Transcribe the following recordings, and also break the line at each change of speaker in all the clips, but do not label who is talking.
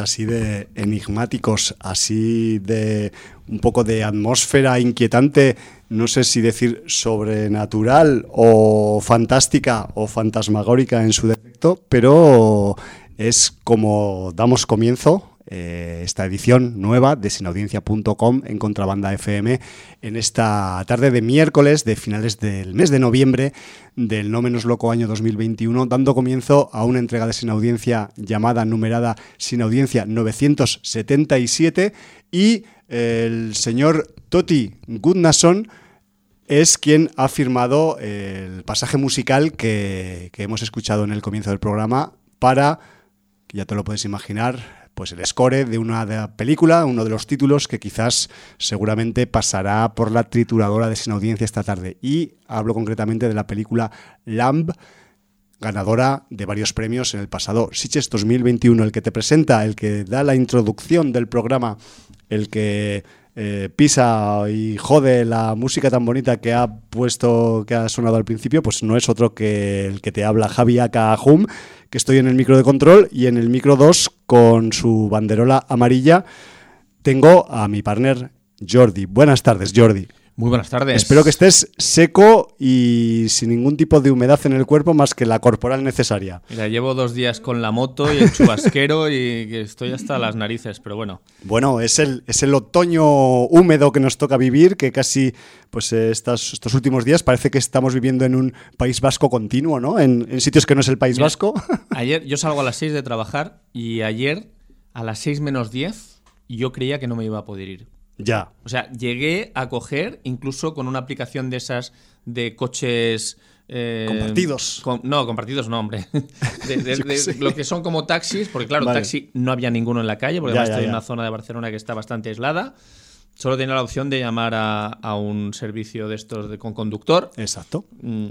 así de enigmáticos, así de un poco de atmósfera inquietante, no sé si decir sobrenatural o fantástica o fantasmagórica en su defecto, pero es como damos comienzo eh, esta edición nueva de sinaudiencia.com en Contrabanda FM en esta tarde de miércoles de finales del mes de noviembre del no menos loco año 2021, dando comienzo a una entrega de Sin Audiencia llamada, numerada Sin Audiencia 977 y el señor Toti Gudnason es quien ha firmado el pasaje musical que, que hemos escuchado en el comienzo del programa para, ya te lo puedes imaginar, pues el score de una película, uno de los títulos que quizás seguramente pasará por la trituradora de sin audiencia esta tarde. Y hablo concretamente de la película Lamb, ganadora de varios premios en el pasado Sitges 2021, el que te presenta, el que da la introducción del programa, el que eh, pisa y jode la música tan bonita que ha puesto, que ha sonado al principio, pues no es otro que el que te habla Javi Akahum, que estoy en el micro de control y en el micro 2 con su banderola amarilla tengo a mi partner Jordi. Buenas tardes, Jordi.
Muy buenas tardes.
Espero que estés seco y sin ningún tipo de humedad en el cuerpo más que la corporal necesaria.
Mira, llevo dos días con la moto y el chubasquero y estoy hasta las narices, pero bueno.
Bueno, es el, es el otoño húmedo que nos toca vivir, que casi pues eh, estos, estos últimos días parece que estamos viviendo en un País Vasco continuo, ¿no? En, sitios que no es el País Vasco.
Ayer yo salgo a las 6 de trabajar y ayer a las 6 menos 10 yo creía que no me iba a poder ir.
Ya.
O sea, llegué a coger, incluso con una aplicación de esas de coches.
Eh, compartidos.
no, compartidos no, hombre. De, lo que son como taxis, porque claro, taxi no había ninguno en la calle, porque además estoy en una zona de Barcelona que está bastante aislada. Solo tenía la opción de llamar a, un servicio de estos con conductor.
Exacto.
Mm,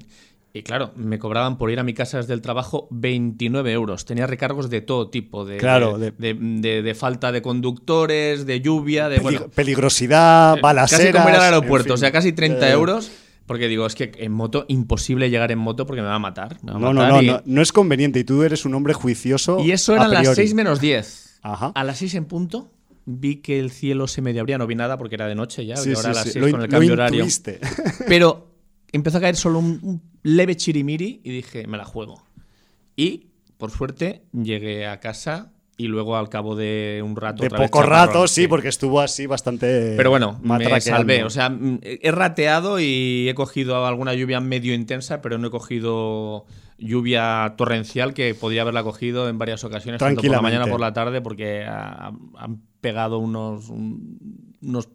y claro, me cobraban por ir a mi casa desde el trabajo 29 euros. Tenía recargos de todo tipo, de,
claro,
de, falta de conductores, de lluvia, de
peligrosidad, balaseras...
Casi como ir al aeropuerto, o sea, casi 30 euros. Porque digo, es que en moto, imposible llegar en moto porque me va a matar. no,
no, no, no, no es conveniente y tú eres un hombre juicioso.
Y eso eran las 6 menos 10. Ajá. A las 6 en punto vi que el cielo se medio abría, no vi nada porque era de noche ya, ahora a las 6 con el cambio horario. Pero empezó a caer solo un, leve chirimiri y dije, me la juego. Y, por suerte, llegué a casa y luego al cabo de un rato.
De poco rato, sí, porque estuvo así bastante.
Pero bueno, me salvé. O sea, he rateado y he cogido alguna lluvia medio intensa, pero no he cogido lluvia torrencial que podría haberla cogido en varias ocasiones, tanto por la mañana por la tarde, porque han pegado unos, unos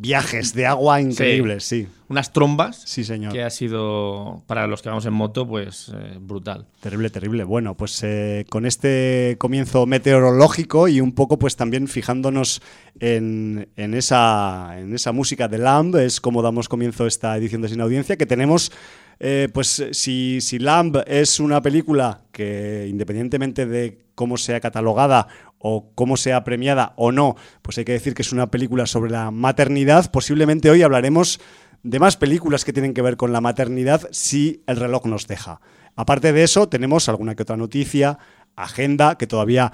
viajes de agua increíbles, sí.
Unas trombas.
Sí, señor.
Que ha sido, para los que vamos en moto, pues eh, brutal.
Terrible, terrible. Bueno, pues eh, con este comienzo meteorológico y un poco pues también fijándonos en, esa, en esa música de Lamb, es como damos comienzo a esta edición de Sin Audiencia, que tenemos... Eh, pues si, si Lamb es una película que independientemente de cómo sea catalogada o cómo sea premiada o no, pues hay que decir que es una película sobre la maternidad. Posiblemente hoy hablaremos de más películas que tienen que ver con la maternidad si el reloj nos deja. Aparte de eso, tenemos alguna que otra noticia, agenda, que todavía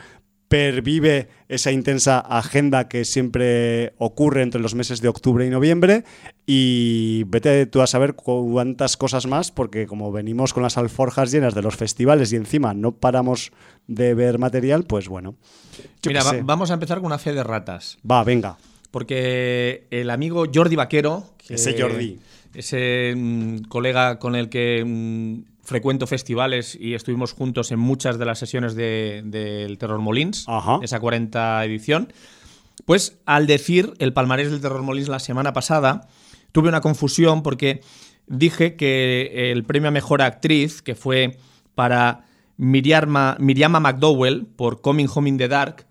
pervive esa intensa agenda que siempre ocurre entre los meses de octubre y noviembre y vete tú a saber cuántas cosas más porque como venimos con las alforjas llenas de los festivales y encima no paramos de ver material, pues bueno.
Mira, vamos a empezar con una fe de ratas.
Va, venga.
Porque el amigo Jordi Vaquero,
ese Jordi,
ese mm, colega con el que mm, frecuento festivales y estuvimos juntos en muchas de las sesiones del de, Terror Molins, esa 40 edición. Pues al decir el palmarés del Terror Molins la semana pasada, tuve una confusión porque dije que el premio a mejor actriz, que fue para Miriama, Miriama McDowell por Coming Home in the Dark,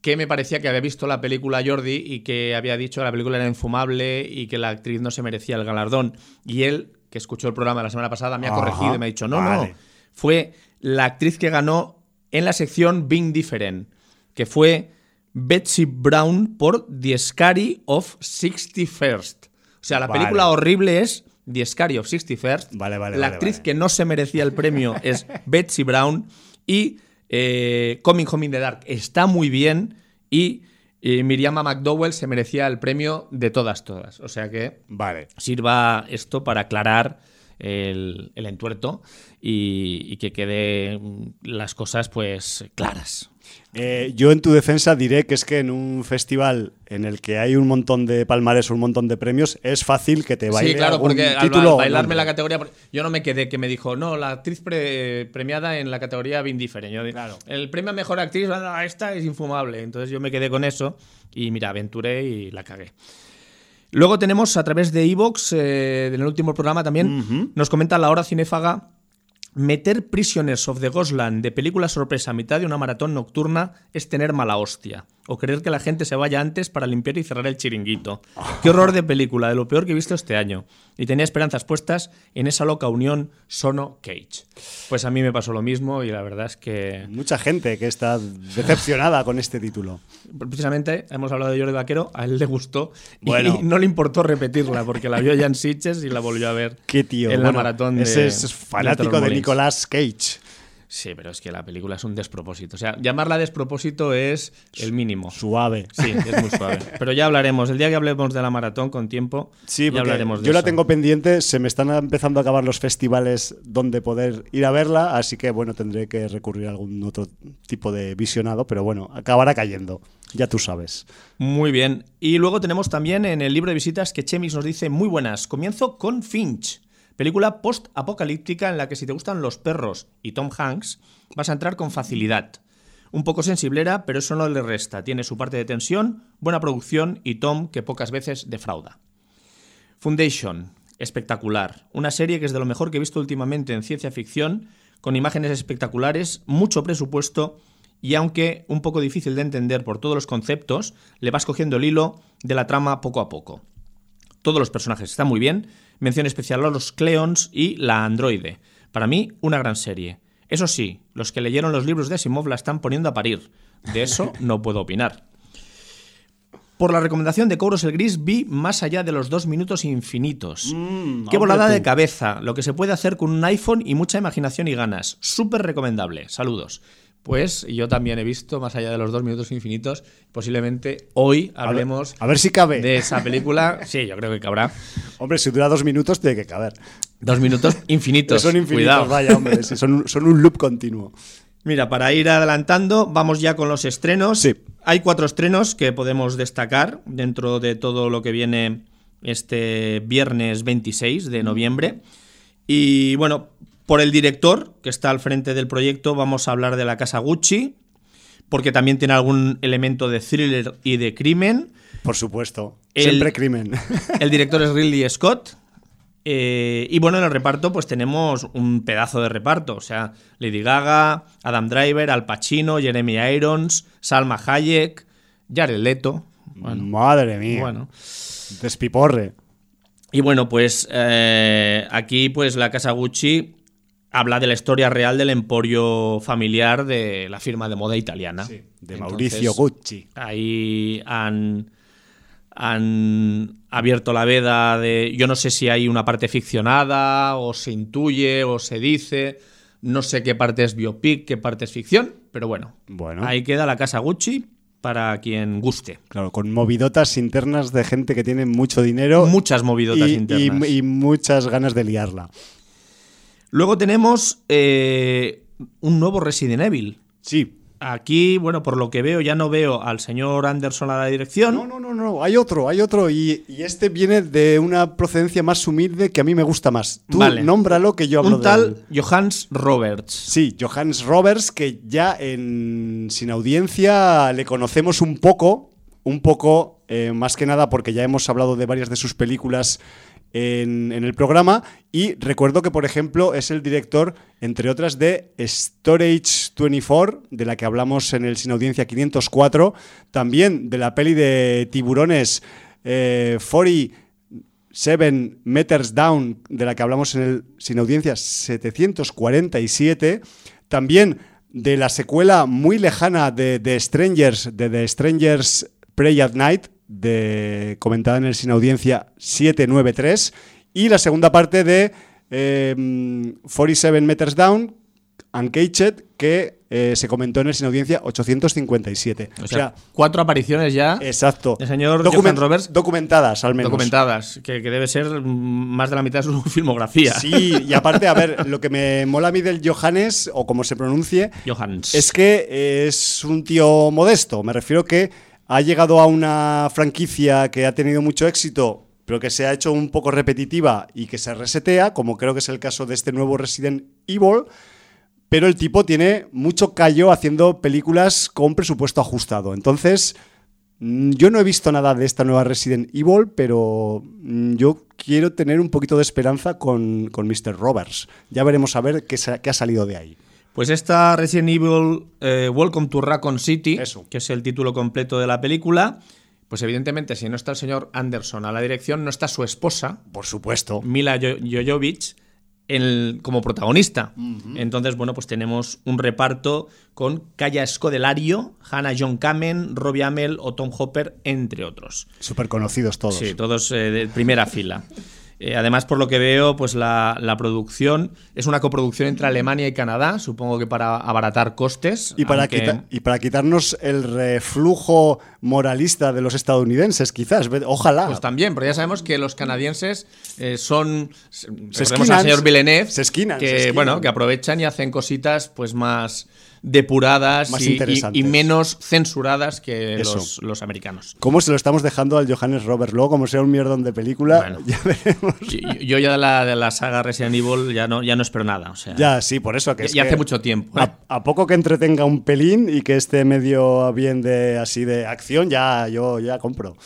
que me parecía que había visto la película Jordi y que había dicho que la película era infumable y que la actriz no se merecía el galardón. Y él que escuchó el programa la semana pasada, me ha corregido y me ha dicho, no, no, fue la actriz que ganó en la sección Being Different, que fue Betsy Brown por The Scary of 61st. O sea, la película horrible es The Scary of 61st.
Vale, vale,
la actriz que no se merecía el premio es Betsy Brown y Eh, Coming Home in the Dark está muy bien y Miriam McDowell se merecía el premio de todas, todas. O sea que
vale.
sirva esto para aclarar el, entuerto y, que queden las cosas pues claras.
Eh, yo en tu defensa diré que es que en un festival en el que hay un montón de palmares, un montón de premios, es fácil que te baile
Sí, claro, porque
título
al, bailarme la categoría, yo no me quedé que me dijo, no, la actriz premiada en la categoría Vin Different.
claro.
El premio a mejor actriz, esta es infumable. Entonces yo me quedé con eso y mira, aventuré y la cagué. Luego tenemos a través de Evox, eh, en el último programa también, nos comenta la hora cinéfaga Meter Prisoners of the Ghostland de película sorpresa a mitad de una maratón nocturna es tener mala hostia. O querer que la gente se vaya antes para limpiar y cerrar el chiringuito. Qué horror de película, de lo peor que he visto este año. Y tenía esperanzas puestas en esa loca unión Sono-Cage. Pues a mí me pasó lo mismo y la verdad es que...
Mucha gente que está decepcionada con este título.
Precisamente, hemos hablado de Jordi Vaquero, a él le gustó bueno. y no le importó repetirla porque la vio ya en Sitges y la volvió a ver
Qué tío.
en la maratón de...
Ese es fanático de Nicolas Cage.
Sí, pero es que la película es un despropósito. O sea, llamarla despropósito es el mínimo.
Suave.
Sí, es muy suave. Pero ya hablaremos. El día que hablemos de la maratón con tiempo,
sí,
ya hablaremos de
yo
la
tengo pendiente. Se me están empezando a acabar los festivales donde poder ir a verla. Así que, bueno, tendré que recurrir a algún otro tipo de visionado. Pero bueno, acabará cayendo. Ya tú sabes.
Muy bien. Y luego tenemos también en el libro de visitas que Chemis nos dice muy buenas. Comienzo con Finch. Película post-apocalíptica en la que si te gustan los perros y Tom Hanks, vas a entrar con facilidad. Un poco sensiblera, pero eso no le resta. Tiene su parte de tensión, buena producción y Tom que pocas veces defrauda. Foundation, espectacular. Una serie que es de lo mejor que he visto últimamente en ciencia ficción, con imágenes espectaculares, mucho presupuesto y aunque un poco difícil de entender por todos los conceptos, le vas cogiendo el hilo de la trama poco a poco. Todos los personajes están muy bien Mención especial a los Cleons y la Androide. Para mí, una gran serie. Eso sí, los que leyeron los libros de Asimov la están poniendo a parir. De eso no puedo opinar. Por la recomendación de Cobros el Gris vi Más allá de los dos minutos infinitos.
Mm,
Qué volada de cabeza, lo que se puede hacer con un iPhone y mucha imaginación y ganas. Súper recomendable. Saludos. Pues yo también he visto Más allá de los dos minutos infinitos. Posiblemente hoy hablemos
a ver, si cabe.
de esa película. Sí, yo creo que cabrá.
Hombre, si dura dos minutos, tiene que caber.
Dos minutos infinitos.
son infinitos, vaya, hombre. son, son un loop continuo.
Mira, para ir adelantando, vamos ya con los estrenos.
Sí.
Hay cuatro estrenos que podemos destacar dentro de todo lo que viene este viernes 26 de noviembre. Y bueno, por el director, que está al frente del proyecto, vamos a hablar de la casa Gucci, porque también tiene algún elemento de thriller y de crimen.
Por supuesto, siempre crimen.
El director es Ridley Scott. Eh, y bueno, en el reparto pues tenemos un pedazo de reparto, o sea, Lady Gaga, Adam Driver, Al Pacino, Jeremy Irons, Salma Hayek, Jared Leto.
Madre mía.
Bueno.
Despiporre.
Y bueno, pues eh, aquí pues la casa Gucci habla de la historia real del emporio familiar de la firma de moda italiana.
de Mauricio Gucci.
Ahí han, han abierto la veda de... Yo no sé si hay una parte ficcionada o se intuye o se dice. No sé qué parte es biopic, qué parte es ficción, pero bueno.
Bueno.
Ahí queda la casa Gucci para quien guste.
Claro, con movidotas internas de gente que tiene mucho dinero.
Muchas movidotas internas.
y muchas ganas de liarla.
Luego tenemos eh, un nuevo Resident Evil.
Sí.
Aquí, bueno, por lo que veo, ya no veo al señor Anderson a la dirección.
No, no, no, no. Hay otro, hay otro. Y, este viene de una procedencia más humilde que a mí me gusta más. Tú nómbralo que yo hablo
Un tal Johannes Roberts.
Sí, Johannes Roberts, que ya en Sin Audiencia le conocemos un poco. Un poco, eh, más que nada, porque ya hemos hablado de varias de sus películas en, el programa. Y recuerdo que, por ejemplo, es el director, entre otras, de Storage 24, de la que hablamos en el Sin Audiencia 504, también de la peli de tiburones eh, 47 Meters Down, de la que hablamos en el Sin Audiencia 747, también de la secuela muy lejana de The Strangers, de The Strangers Pray at Night, de, comentada en el Sin Audiencia 793 y la segunda parte de 47 em, Meters Down, Uncaged, que eh, se comentó en el Sin Audiencia 857.
O, sea, cuatro apariciones ya.
Exacto.
El señor Document Roberts.
Documentadas, al menos.
Documentadas, que, debe ser más de la mitad de su filmografía.
Sí, y aparte, a ver, lo que me mola a mí del Johannes, o como se pronuncie, es que es un tío modesto. Me refiero que ha llegado a una franquicia que ha tenido mucho éxito pero que se ha hecho un poco repetitiva y que se resetea, como creo que es el caso de este nuevo Resident Evil, pero el tipo tiene mucho callo haciendo películas con presupuesto ajustado. Entonces, mm, yo no he visto nada de esta nueva Resident Evil, pero mm, yo quiero tener un poquito de esperanza con, con Mr. Roberts. Ya veremos a ver qué, qué, ha salido de ahí.
Pues esta Resident Evil eh, Welcome to Raccoon City, que es el título completo de la película, pues evidentemente, si no está el señor Anderson a la dirección, no está su esposa.
Por supuesto.
Mila Jojovic. como protagonista. Entonces, bueno, pues tenemos un reparto con Kaya Scodelario, Hannah John Kamen, Robbie Amell o Tom Hopper, entre otros.
Súper conocidos todos.
Sí, todos eh, de primera fila. Eh, además, por lo que veo, pues la, producción es una coproducción entre Alemania y Canadá, supongo que para abaratar costes.
Y para, y para quitarnos el reflujo moralista de los estadounidenses, quizás. Ojalá.
Pues también, pero ya sabemos que los canadienses eh, son. Se esquinan, al señor Villeneuve.
Se esquinan.
Que, bueno, que aprovechan y hacen cositas pues más depuradas y, menos censuradas que los, americanos.
¿Cómo se lo estamos dejando al Johannes Robert? Luego, como sea un mierdón de película, ya veremos.
Yo, ya de la, de la, saga Resident Evil ya no, ya no espero nada. O sea,
ya, sí, por eso que
Ya, hace mucho tiempo.
¿eh? A, poco que entretenga un pelín y que esté medio bien de así de acción, ya yo ya compro.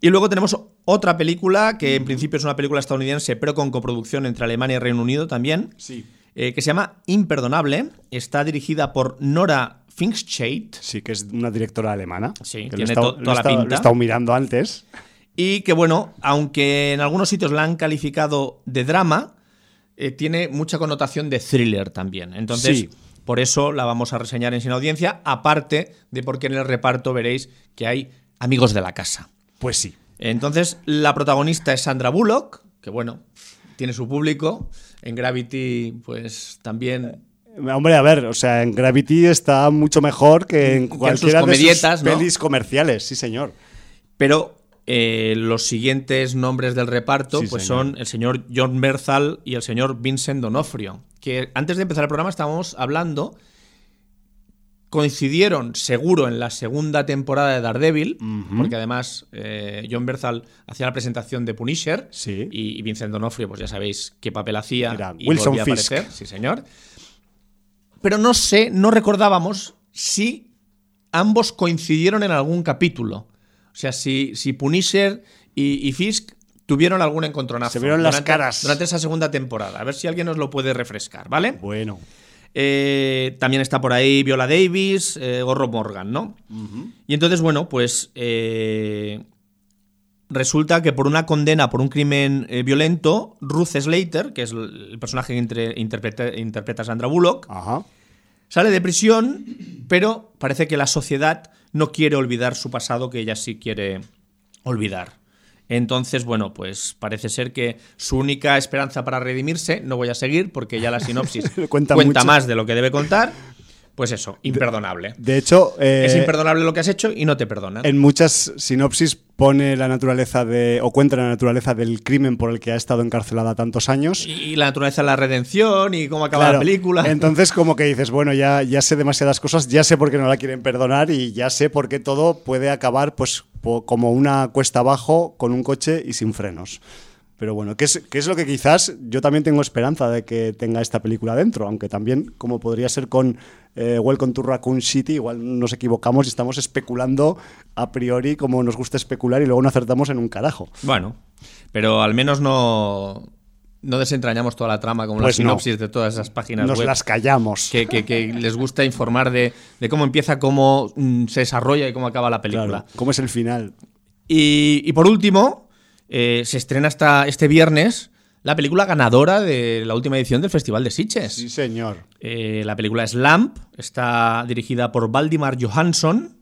Y luego tenemos otra película que en principio es una película estadounidense, pero con coproducción entre Alemania y Reino Unido también.
Sí
eh, que se llama Imperdonable. Está dirigida por Nora Finkscheit.
Sí, que es una directora alemana.
Sí, que tiene toda la pinta. Lo he
estado mirando antes.
Y que, bueno, aunque en algunos sitios la han calificado de drama, eh, tiene mucha connotación de thriller también. Entonces, por eso la vamos a reseñar en Sin Audiencia, aparte de porque en el reparto veréis que hay amigos de la casa.
Pues sí.
Entonces, la protagonista es Sandra Bullock, que bueno, tiene su público. En Gravity, pues también
eh, Hombre, a ver, o sea, en Gravity está mucho mejor que en cualquiera de sus pelis comerciales, sí señor.
Pero eh, los siguientes nombres del reparto pues son el señor John Berthal y el señor Vincent Donofrio, que antes de empezar el programa estábamos hablando coincidieron seguro en la segunda temporada de Daredevil, porque además eh, John Berthal hacía la presentación de Punisher y, Vincent D'Onofrio, pues ya sabéis qué papel hacía y
Wilson
volvía a aparecer, sí señor. Pero no sé, no recordábamos si ambos coincidieron en algún capítulo. O sea, si, si Punisher y, Fisk tuvieron algún encontronazo.
Se vieron las caras.
Durante esa segunda temporada. A ver si alguien nos lo puede refrescar, ¿vale?
Bueno.
Eh, también está por ahí Viola Davis, eh, Gorro Morgan, ¿no? Y entonces, bueno, pues eh, resulta que por una condena por un crimen violento, Ruth Slater, que es el personaje que interpreta, Sandra Bullock, sale de prisión, pero parece que la sociedad no quiere olvidar su pasado, que ella sí quiere olvidar. Entonces, bueno, pues parece ser que su única esperanza para redimirse, no voy a seguir porque ya la sinopsis cuenta, más de lo que debe contar. Pues eso, imperdonable.
De, hecho,
es eh, imperdonable lo que has hecho y no te perdonan.
En muchas sinopsis pone la naturaleza de o cuenta la naturaleza del crimen por el que ha estado encarcelada tantos años
y la naturaleza de la redención y cómo acaba la película.
Entonces como que dices, bueno, ya ya sé demasiadas cosas, ya sé por qué no la quieren perdonar y ya sé por qué todo puede acabar pues como una cuesta abajo con un coche y sin frenos. Pero bueno, ¿qué es, es lo que quizás yo también tengo esperanza de que tenga esta película dentro? Aunque también, como podría ser con eh, Welcome to Raccoon City, igual nos equivocamos y estamos especulando a priori como nos gusta especular y luego no acertamos en un carajo.
Bueno, pero al menos no, no desentrañamos toda la trama como la pues sinopsis de todas esas páginas
Nos las callamos.
Que, les gusta informar de, cómo empieza, cómo mm, se desarrolla y cómo acaba la película.
cómo es el final.
Y, por último, eh, se estrena hasta este viernes la película ganadora de la última edición del Festival de Sitges.
Sí, señor.
Eh, la película es Lamp, está dirigida por Valdimar Johansson,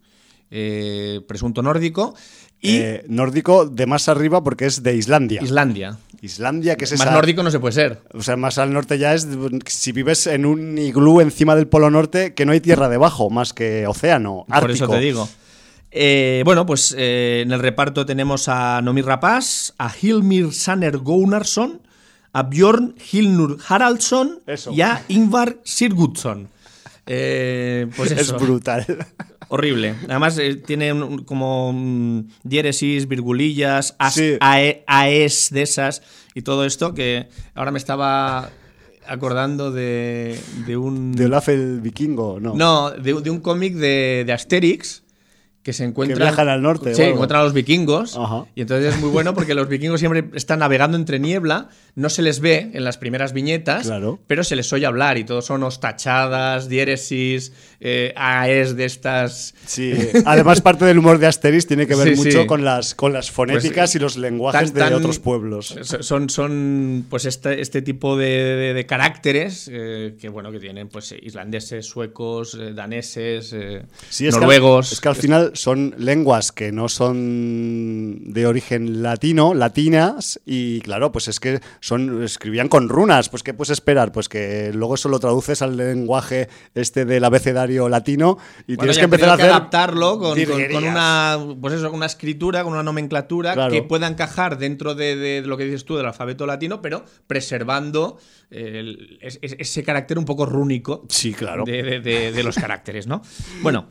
eh, presunto nórdico. Y
nórdico de más arriba porque es de Islandia.
Islandia.
Islandia, que es
Más nórdico no se puede ser.
O sea, más al norte ya es si vives en un iglú encima del Polo Norte, que no hay tierra debajo, más que océano, ártico.
Por eso te digo. Eh, bueno, pues eh, en el reparto tenemos a Nomi Rapaz, a Hilmir Sanner Gunnarsson, a Bjorn Hilnur Haraldsson y a Ingvar Sigurdsson. Eh, pues
Es brutal.
Horrible. Además, tiene como diéresis, virgulillas, as, ae, aes de esas y todo esto que ahora me estaba acordando de, de un...
¿De Olaf el vikingo? No.
No, de, un cómic de, de Asterix que se encuentran.
Que viajan al norte.
Sí, encuentran a los vikingos. Y entonces es muy bueno porque los vikingos siempre están navegando entre niebla, no se les ve en las primeras viñetas, pero se les oye hablar y todos son ostachadas, diéresis, eh, aes de estas.
Sí, además parte del humor de Asterix tiene que ver mucho Con, las, con las fonéticas pues, y los lenguajes de otros pueblos.
Son, son pues este, este tipo de, caracteres eh, que, bueno, que tienen pues islandeses, suecos, eh, daneses, noruegos.
es que al final son lenguas que no son de origen latino, latinas, y claro, pues es que son escribían con runas, pues ¿qué puedes esperar? Pues que luego eso lo traduces al lenguaje este del abecedario latino y tienes que empezar a hacer
adaptarlo con, una pues eso, una escritura, con una nomenclatura que pueda encajar dentro de, lo que dices tú del alfabeto latino, pero preservando ese carácter un poco rúnico
sí, claro.
de, los caracteres, ¿no? Bueno,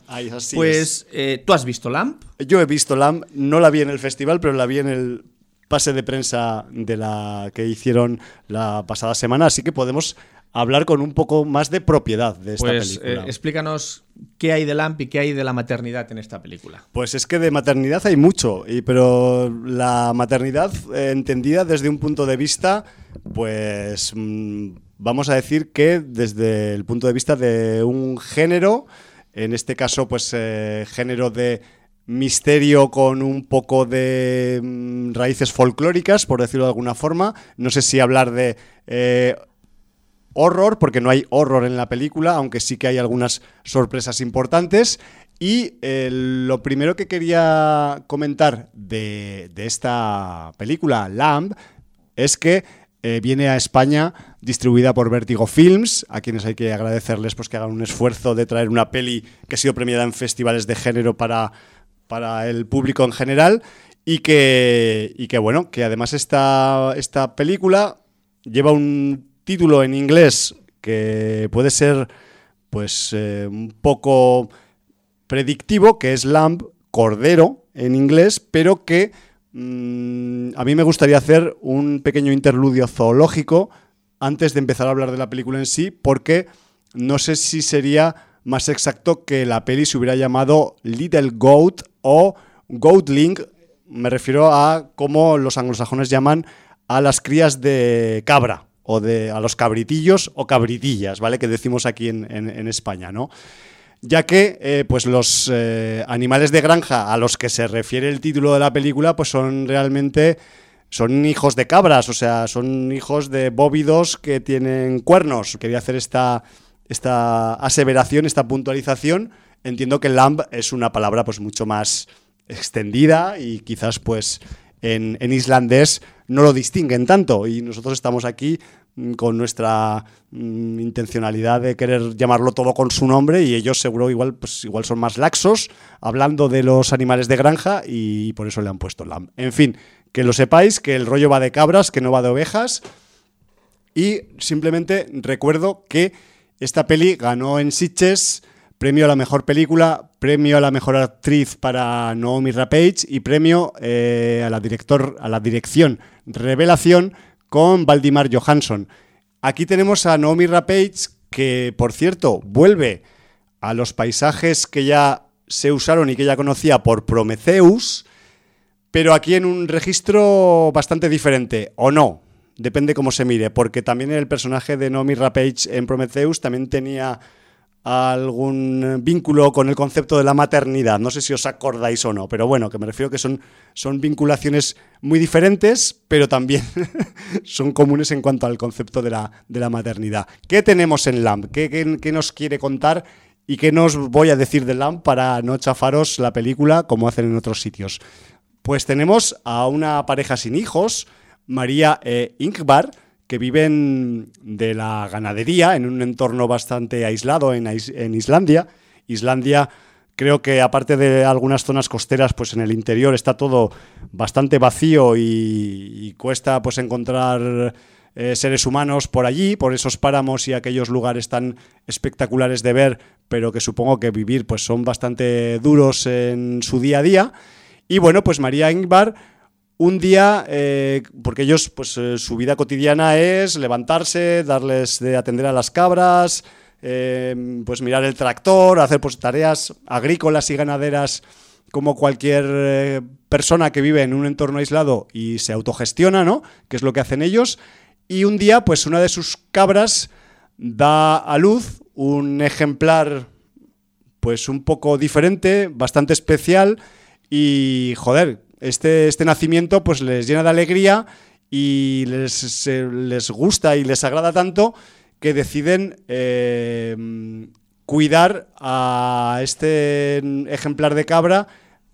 pues eh, tú has visto Lamp.
Yo he visto Lamp, no la vi en el festival, pero la vi en el pase de prensa de la que hicieron la pasada semana, así que podemos hablar con un poco más de propiedad de esta
pues,
película.
Eh, explícanos qué hay de Lamp y qué hay de la maternidad en esta película.
Pues es que de maternidad hay mucho, y, pero la maternidad eh, entendida desde un punto de vista, pues mm, vamos a decir que desde el punto de vista de un género, en este caso pues eh, género de misterio con un poco de mm, raíces folclóricas, por decirlo de alguna forma. No sé si hablar de eh, horror, porque no hay horror en la película, aunque sí que hay algunas sorpresas importantes. Y eh, lo primero que quería comentar de, esta película, Lamb, es que eh, viene a España distribuida por Vertigo Films, a quienes hay que agradecerles pues, que hagan un esfuerzo de traer una peli que ha sido premiada en festivales de género para, para el público en general y que, y que bueno, que además esta, esta película lleva un título en inglés que puede ser pues eh, un poco predictivo, que es Lamb, Cordero en inglés, pero que mm, a mí me gustaría hacer un pequeño interludio zoológico antes de empezar a hablar de la película en sí, porque no sé si sería más exacto que la peli se hubiera llamado Little Goat o Goatling. Me refiero a cómo los anglosajones llaman a las crías de cabra o de a los cabritillos o cabritillas, ¿vale? Que decimos aquí en, España, ¿no? Ya que eh, pues los eh, animales de granja a los que se refiere el título de la película pues son realmente son hijos de cabras, o sea, son hijos de bóvidos que tienen cuernos. Quería hacer esta esta aseveración, esta puntualización, entiendo que lamb es una palabra pues mucho más extendida y quizás pues en, islandés no lo distinguen tanto y nosotros estamos aquí con nuestra mm, intencionalidad de querer llamarlo todo con su nombre y ellos seguro igual pues igual son más laxos hablando de los animales de granja y por eso le han puesto lamb. En fin, que lo sepáis que el rollo va de cabras, que no va de ovejas y simplemente recuerdo que esta peli ganó en Sitges premio a la mejor película, premio a la mejor actriz para Naomi Rapage y premio eh, a, la director, a la dirección Revelación con Valdimar Johansson. Aquí tenemos a Naomi Rapage que, por cierto, vuelve a los paisajes que ya se usaron y que ya conocía por Prometheus, pero aquí en un registro bastante diferente, ¿o no? depende cómo se mire, porque también el personaje de Nomi Rapage en Prometheus también tenía algún vínculo con el concepto de la maternidad. No sé si os acordáis o no, pero bueno, que me refiero que son, son vinculaciones muy diferentes, pero también son comunes en cuanto al concepto de la, de la maternidad. ¿Qué tenemos en LAMP? ¿Qué, qué, nos quiere contar? ¿Y qué nos voy a decir de LAMP para no chafaros la película como hacen en otros sitios? Pues tenemos a una pareja sin hijos, María e Ingvar, que viven de la ganadería en un entorno bastante aislado en, en Islandia. Islandia creo que aparte de algunas zonas costeras, pues en el interior está todo bastante vacío y, cuesta pues encontrar eh, seres humanos por allí, por esos páramos y aquellos lugares tan espectaculares de ver, pero que supongo que vivir pues son bastante duros en su día a día. Y bueno, pues María Ingvar un día, eh, porque ellos, pues eh, su vida cotidiana es levantarse, darles de atender a las cabras, Em, pues mirar el tractor, hacer pues, tareas agrícolas y ganaderas como cualquier eh, persona que vive en un entorno aislado y se autogestiona, ¿no? Que es lo que hacen ellos. Y un día, pues una de sus cabras da a luz un ejemplar, pues un poco diferente, bastante especial y, joder, este, este nacimiento pues les llena de alegría y les, les gusta y les agrada tanto que deciden eh, cuidar a este ejemplar de cabra,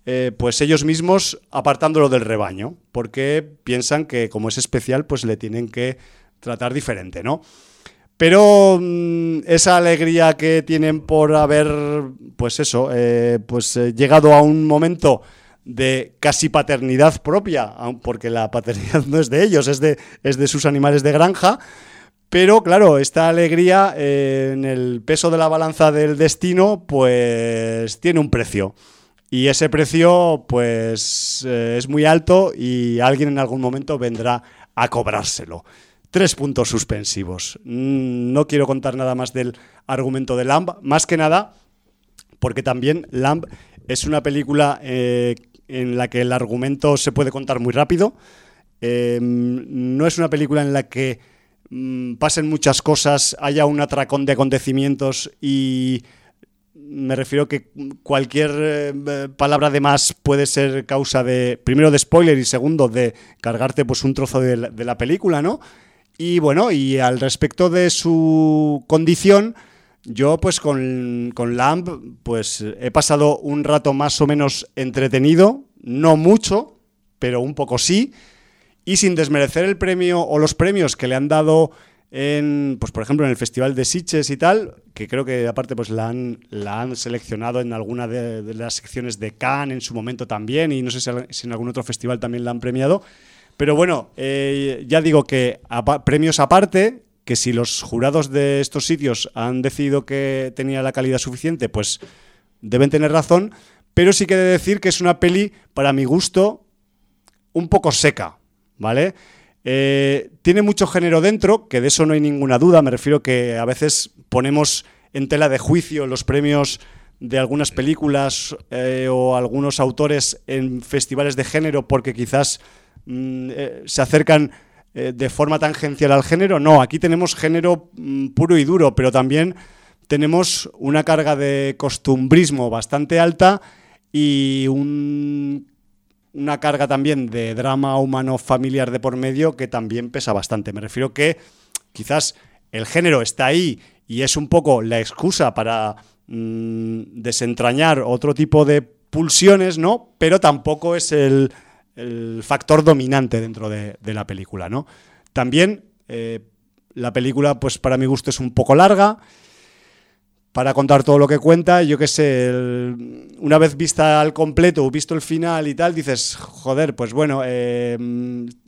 eh, pues ellos mismos apartándolo del rebaño, porque piensan que como es especial, pues le tienen que tratar diferente, ¿no? Pero mm, esa alegría que tienen por haber, pues eso, eh, pues llegado a un momento de casi paternidad propia, porque la paternidad no es de ellos, es de, es de sus animales de granja, pero claro, esta alegría eh, en el peso de la balanza del destino, pues tiene un precio. Y ese precio, pues eh, es muy alto y alguien en algún momento vendrá a cobrárselo. Tres puntos suspensivos. Mm, no quiero contar nada más del argumento de Lamb, más que nada porque también Lamb es una película eh, en la que el argumento se puede contar muy rápido. no es una película en la que Mm, pasen muchas cosas, haya un atracón de acontecimientos y me refiero que cualquier eh, palabra de más puede ser causa de, primero de spoiler y segundo de cargarte pues un trozo de la, película, ¿no? Y bueno, y al respecto de su condición, yo pues con, con Lamp pues he pasado un rato más o menos entretenido, no mucho, pero un poco sí, y sin desmerecer el premio o los premios que le han dado en, pues por ejemplo, en el Festival de Sitges y tal, que creo que aparte pues la han, la han seleccionado en alguna de, las secciones de Cannes en su momento también, y no sé si, en algún otro festival también la han premiado. Pero bueno, eh, ya digo que premios aparte, que si los jurados de estos sitios han decidido que tenía la calidad suficiente, pues deben tener razón, pero sí que he de decir que es una peli, para mi gusto, un poco seca. ¿vale? Eh, tiene mucho género dentro, que de eso no hay ninguna duda, me refiero que a veces ponemos en tela de juicio los premios de algunas películas eh, o algunos autores en festivales de género porque quizás mm, eh, se acercan de forma tangencial al género. No, aquí tenemos género mm, puro y duro, pero también tenemos una carga de costumbrismo bastante alta y un una carga también de drama humano familiar de por medio que también pesa bastante. Me refiero que quizás el género está ahí y es un poco la excusa para mm, desentrañar otro tipo de pulsiones, ¿no? Pero tampoco es el, factor dominante dentro de, la película, ¿no? También eh, la película, pues para mi gusto, es un poco larga para contar todo lo que cuenta. Yo qué sé, una vez vista al completo visto el final y tal, dices, joder, pues bueno, eh,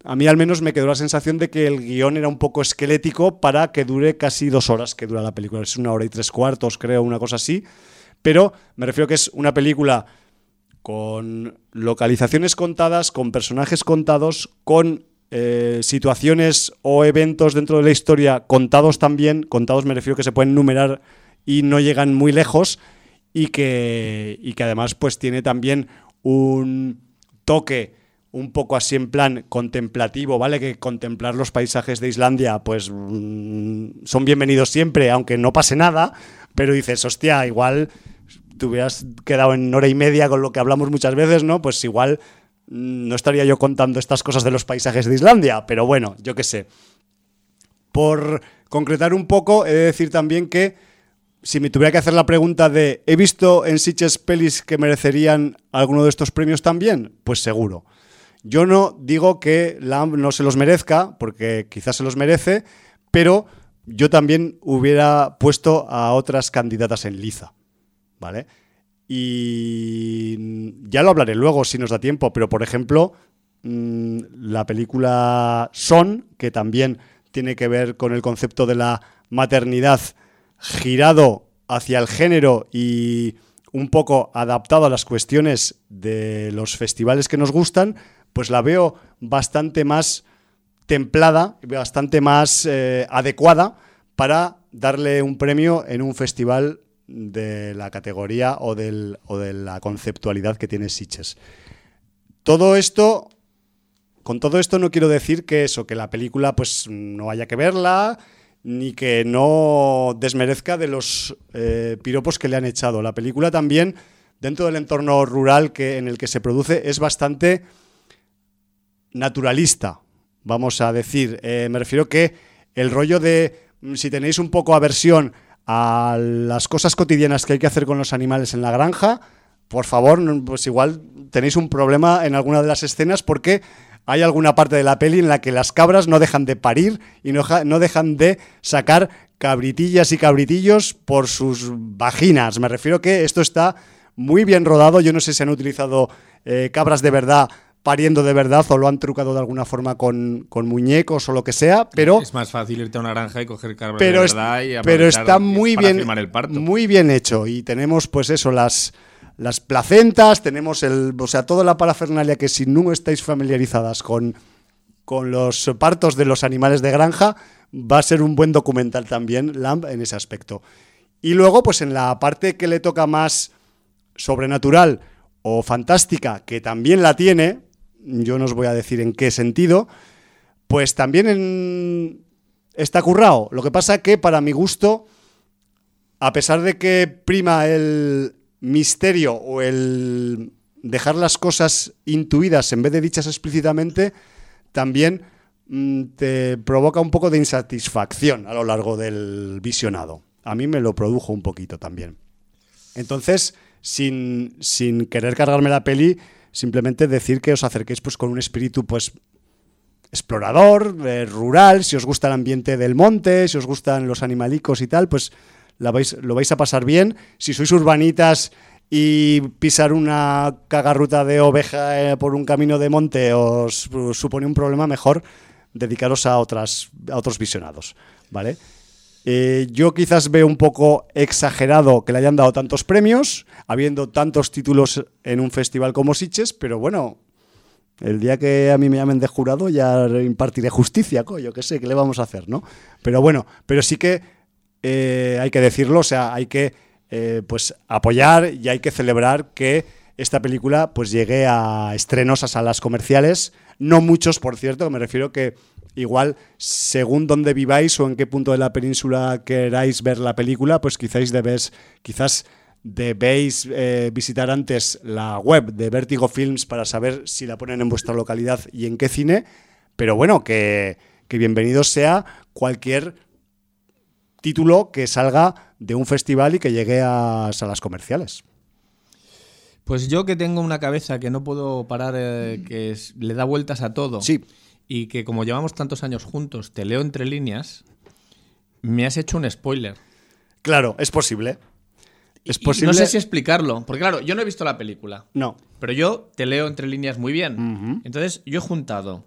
a mí al menos me quedó la sensación de que el guion era un poco esquelético para que dure casi dos horas que dura la película. Es una hora y tres cuartos, creo, una cosa así. Pero me refiero que es una película con localizaciones contadas, con personajes contados, con eh, situaciones o eventos dentro de la historia contados también. Contados me refiero que se pueden numerar y no llegan muy lejos y que, y que además pues tiene también un toque un poco así en plan contemplativo, ¿vale? Que contemplar los paisajes de Islandia pues mm, son bienvenidos siempre, aunque no pase nada, pero dices, hostia, igual te hubieras quedado en hora y media con lo que hablamos muchas veces, ¿no? Pues igual mm, no estaría yo contando estas cosas de los paisajes de Islandia, pero bueno, yo qué sé. Por concretar un poco, he de decir también que si me tuviera que hacer la pregunta de ¿he visto en Sitges pelis que merecerían alguno de estos premios también? Pues seguro. Yo no digo que Lamb no se los merezca, porque quizás se los merece, pero yo también hubiera puesto a otras candidatas en liza, ¿vale? Y ya lo hablaré luego si nos da tiempo, pero por ejemplo, mm, la película Son, que también tiene que ver con el concepto de la maternidad girado hacia el género y un poco adaptado a las cuestiones de los festivales que nos gustan, pues la veo bastante más templada, bastante más eh, adecuada para darle un premio en un festival de la categoría o, del, o de la conceptualidad que tiene Sitches. Todo esto, con todo esto no quiero decir que eso, que la película pues no haya que verla, ni que no desmerezca de los eh, piropos que le han echado. La película también, dentro del entorno rural que, en el que se produce, es bastante naturalista, vamos a decir. Eh, me refiero que el rollo de, si tenéis un poco aversión a las cosas cotidianas que hay que hacer con los animales en la granja, por favor, pues igual tenéis un problema en alguna de las escenas porque hay alguna parte de la peli en la que las cabras no dejan de parir y no, no dejan de sacar cabritillas y cabritillos por sus vaginas. Me refiero que esto está muy bien rodado. Yo no sé si han utilizado eh, cabras de verdad pariendo de verdad o lo han trucado de alguna forma con, muñecos o lo que sea, pero...
Es más fácil irte a una granja y coger cabras
de
verdad y
Pero está muy bien, muy bien hecho y tenemos pues eso, las, las placentas, tenemos el, o sea, toda la parafernalia que si no estáis familiarizadas con, con los partos de los animales de granja, va a ser un buen documental también, Lamb, en ese aspecto. Y luego, pues en la parte que le toca más sobrenatural o fantástica, que también la tiene, yo no os voy a decir en qué sentido, pues también está currado. Lo que pasa que para mi gusto, a pesar de que prima el misterio o el dejar las cosas intuidas en vez de dichas explícitamente, también mm, te provoca un poco de insatisfacción a lo largo del visionado. A mí me lo produjo un poquito también. Entonces, sin, sin querer cargarme la peli, simplemente decir que os acerquéis pues con un espíritu pues explorador, eh, rural, si os gusta el ambiente del monte, si os gustan los animalicos y tal, pues la vais, lo vais a pasar bien. Si sois urbanitas y pisar una cagarruta de oveja eh, por un camino de monte os supone un problema, mejor dedicaros a, otras, a otros visionados, ¿vale? Eh, yo quizás veo un poco exagerado que le hayan dado tantos premios, habiendo tantos títulos en un festival como Siches, pero bueno, el día que a mí me llamen de jurado ya impartiré justicia, coño, que sé, ¿qué le vamos a hacer, no? Pero bueno, pero sí que eh, hay que decirlo, o sea, hay que eh, pues apoyar y hay que celebrar que esta película pues llegue a estrenos a salas comerciales, no muchos, por cierto, me refiero que igual según dónde viváis o en qué punto de la península queráis ver la película, pues quizás debéis, quizás debéis eh, visitar antes la web de Vertigo Films para saber si la ponen en vuestra localidad y en qué cine, pero bueno, que, que bienvenido sea cualquier título que salga de un festival y que llegue a salas comerciales.
Pues yo que tengo una cabeza que no puedo parar, eh, que le da vueltas a todo.
Sí
y que como llevamos tantos años juntos, te leo entre líneas, me has hecho un spoiler.
Claro, es posible.
Es posible. no sé si explicarlo, porque claro, yo no he visto la película.
No.
Pero yo te leo entre líneas muy bien. Entonces, yo he juntado.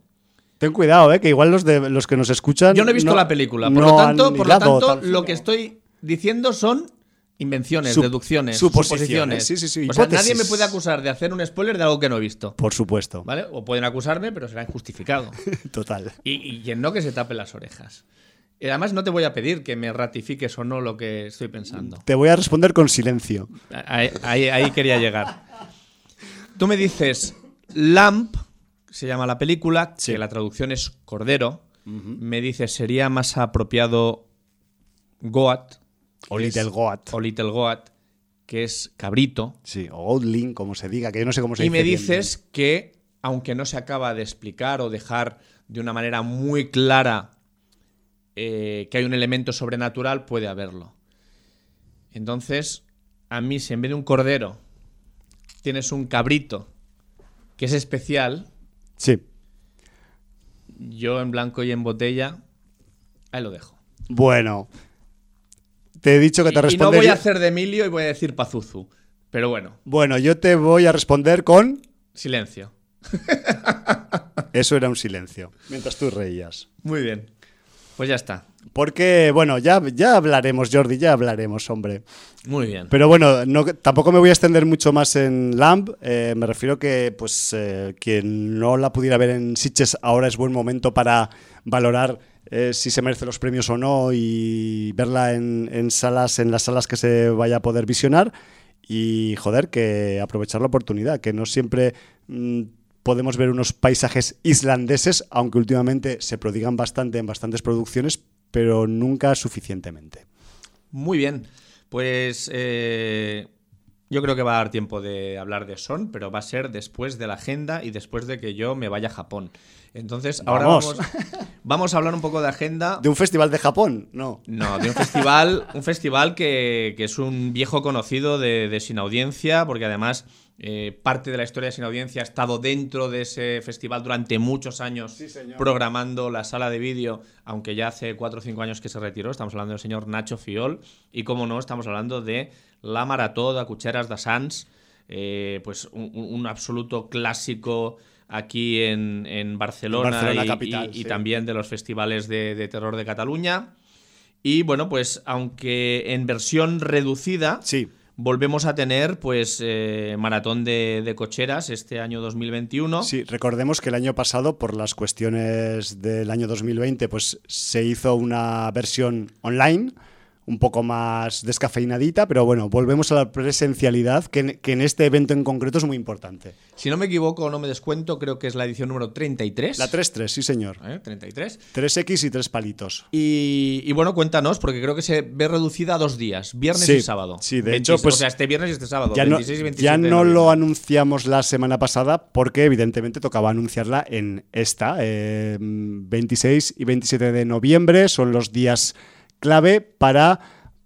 Ten cuidado, eh, que igual los de los que nos escuchan.
Yo no he visto la película, por lo tanto, por lo tanto, lo que estoy diciendo son Invenciones, deducciones, suposiciones.
Sí, sí, sí,
o sea, nadie me puede acusar de hacer un spoiler de algo que no he visto.
Por supuesto.
¿Vale? O pueden acusarme, pero será injustificado.
Total.
Y, y no que se tape las orejas. Y además no te voy a pedir que me ratifiques o no lo que estoy pensando.
Te voy a responder con silencio.
Ahí, quería llegar. Tú me dices Lamp, se llama la película, que la traducción es Cordero. Me dices, sería más apropiado Goat,
o Little Goat.
O Little Goat, que es cabrito.
Sí, o Outling, como se diga, que yo no sé cómo se
y
dice.
Y me dices que, aunque no se acaba de explicar o dejar de una manera muy clara eh, que hay un elemento sobrenatural, puede haberlo. Entonces, a mí, si en vez de un cordero tienes un cabrito que es especial,
Sí.
Yo en blanco y en botella, ahí lo dejo.
Bueno, te he dicho que te respondería...
Y no voy a hacer de Emilio y voy a decir Pazuzu, pero bueno.
Bueno, yo te voy a responder con...
Silencio.
Eso era un silencio, mientras tú reías.
Muy bien. Pues ya está.
Porque, bueno, ya, ya hablaremos, Jordi, ya hablaremos, hombre.
Muy bien.
Pero bueno, no, tampoco me voy a extender mucho más en LAMP. Eh, me refiero que, pues, eh, quien no la pudiera ver en Sitches, ahora es buen momento para valorar eh, si se merece los premios o no y verla en, salas, en las salas que se vaya a poder visionar. Y, joder, que aprovechar la oportunidad, que no siempre... Mm, podemos ver unos paisajes islandeses, aunque últimamente se prodigan bastante en bastantes producciones, pero nunca suficientemente.
Muy bien, pues eh, yo creo que va a dar tiempo de hablar de Son, pero va a ser después de la agenda y después de que yo me vaya a Japón. Entonces, ahora vamos. vamos, a hablar un poco de agenda.
¿De un festival de Japón? No.
No, de un festival, un festival que, es un viejo conocido de, de Sin Audiencia, porque además eh, parte de la historia de Sin Audiencia ha estado dentro de ese festival durante muchos años programando la sala de vídeo, aunque ya hace 4 o 5 años que se retiró. Estamos hablando del señor Nacho Fiol y, como no, estamos hablando de la Marató de Cucheras de Sans, eh, pues un, absoluto clásico aquí en, Barcelona, y, también de los festivales de, de terror de Cataluña. Y bueno, pues aunque en versión reducida,
sí
volvemos a tener pues eh, maratón de, cocheras este año 2021.
Sí, recordemos que el año pasado, por las cuestiones del año 2020, pues se hizo una versión online un poco más descafeinadita, pero bueno, volvemos a la presencialidad, que en, este evento en concreto es muy importante.
Si no me equivoco, no me descuento, creo que es la edición número 33.
La 3-3, sí señor.
¿Eh? 33.
3X y 3 palitos.
Y, bueno, cuéntanos, porque creo que se ve reducida a dos días, viernes y sábado.
Sí, de hecho, pues...
O sea, este viernes y este sábado,
ya
26 y 27
Ya no lo anunciamos la semana pasada, porque evidentemente tocaba anunciarla en esta, 26 eh, y 27 de noviembre, son los días clave para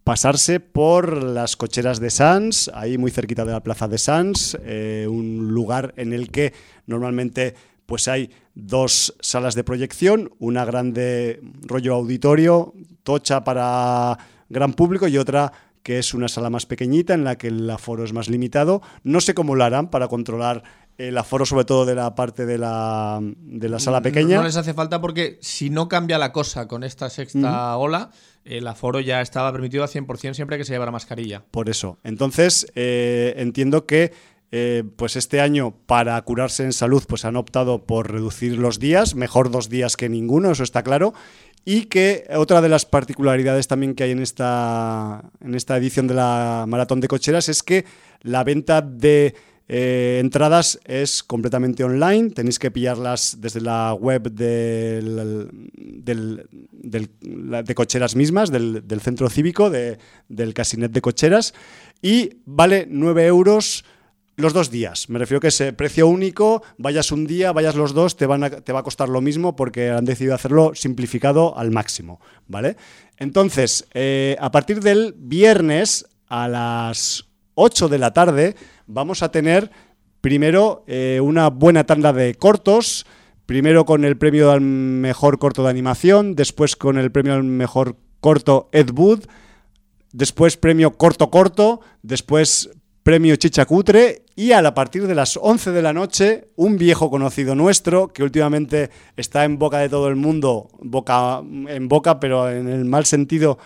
pasarse por las cocheras de Sans, ahí muy cerquita de la plaza de Sans, eh, un lugar en el que normalmente pues hay dos salas de proyección, una grande rollo auditorio, tocha para gran público y otra que es una sala más pequeñita en la que el aforo es más limitado. No sé cómo lo harán para controlar el aforo sobre todo de la parte de la, de la sala pequeña.
No, les hace falta porque si no cambia la cosa con esta sexta ola, el aforo ya estaba permitido al 100% siempre que se llevara mascarilla.
Por eso. Entonces, eh, entiendo que eh, pues este año para curarse en salud pues han optado por reducir los días, mejor dos días que ninguno, eso está claro. Y que otra de las particularidades también que hay en esta, en esta edición de la Maratón de Cocheras es que la venta de eh, entradas es completamente online, tenéis que pillarlas desde la web del, de cocheras mismas, del, centro cívico, del casinet de cocheras, y vale 9 euros los dos días. Me refiero que ese precio único, vayas un día, vayas los dos, te, van te va a costar lo mismo porque han decidido hacerlo simplificado al máximo, ¿vale? Entonces, eh, a partir del viernes a las 8 de la tarde vamos a tener primero eh, una buena tanda de cortos, primero con el premio al mejor corto de animación, después con el premio al mejor corto Ed Wood, después premio corto corto, después premio Chichacutre y a, partir de las 11 de la noche un viejo conocido nuestro que últimamente está en boca de todo el mundo, boca en boca pero en el mal sentido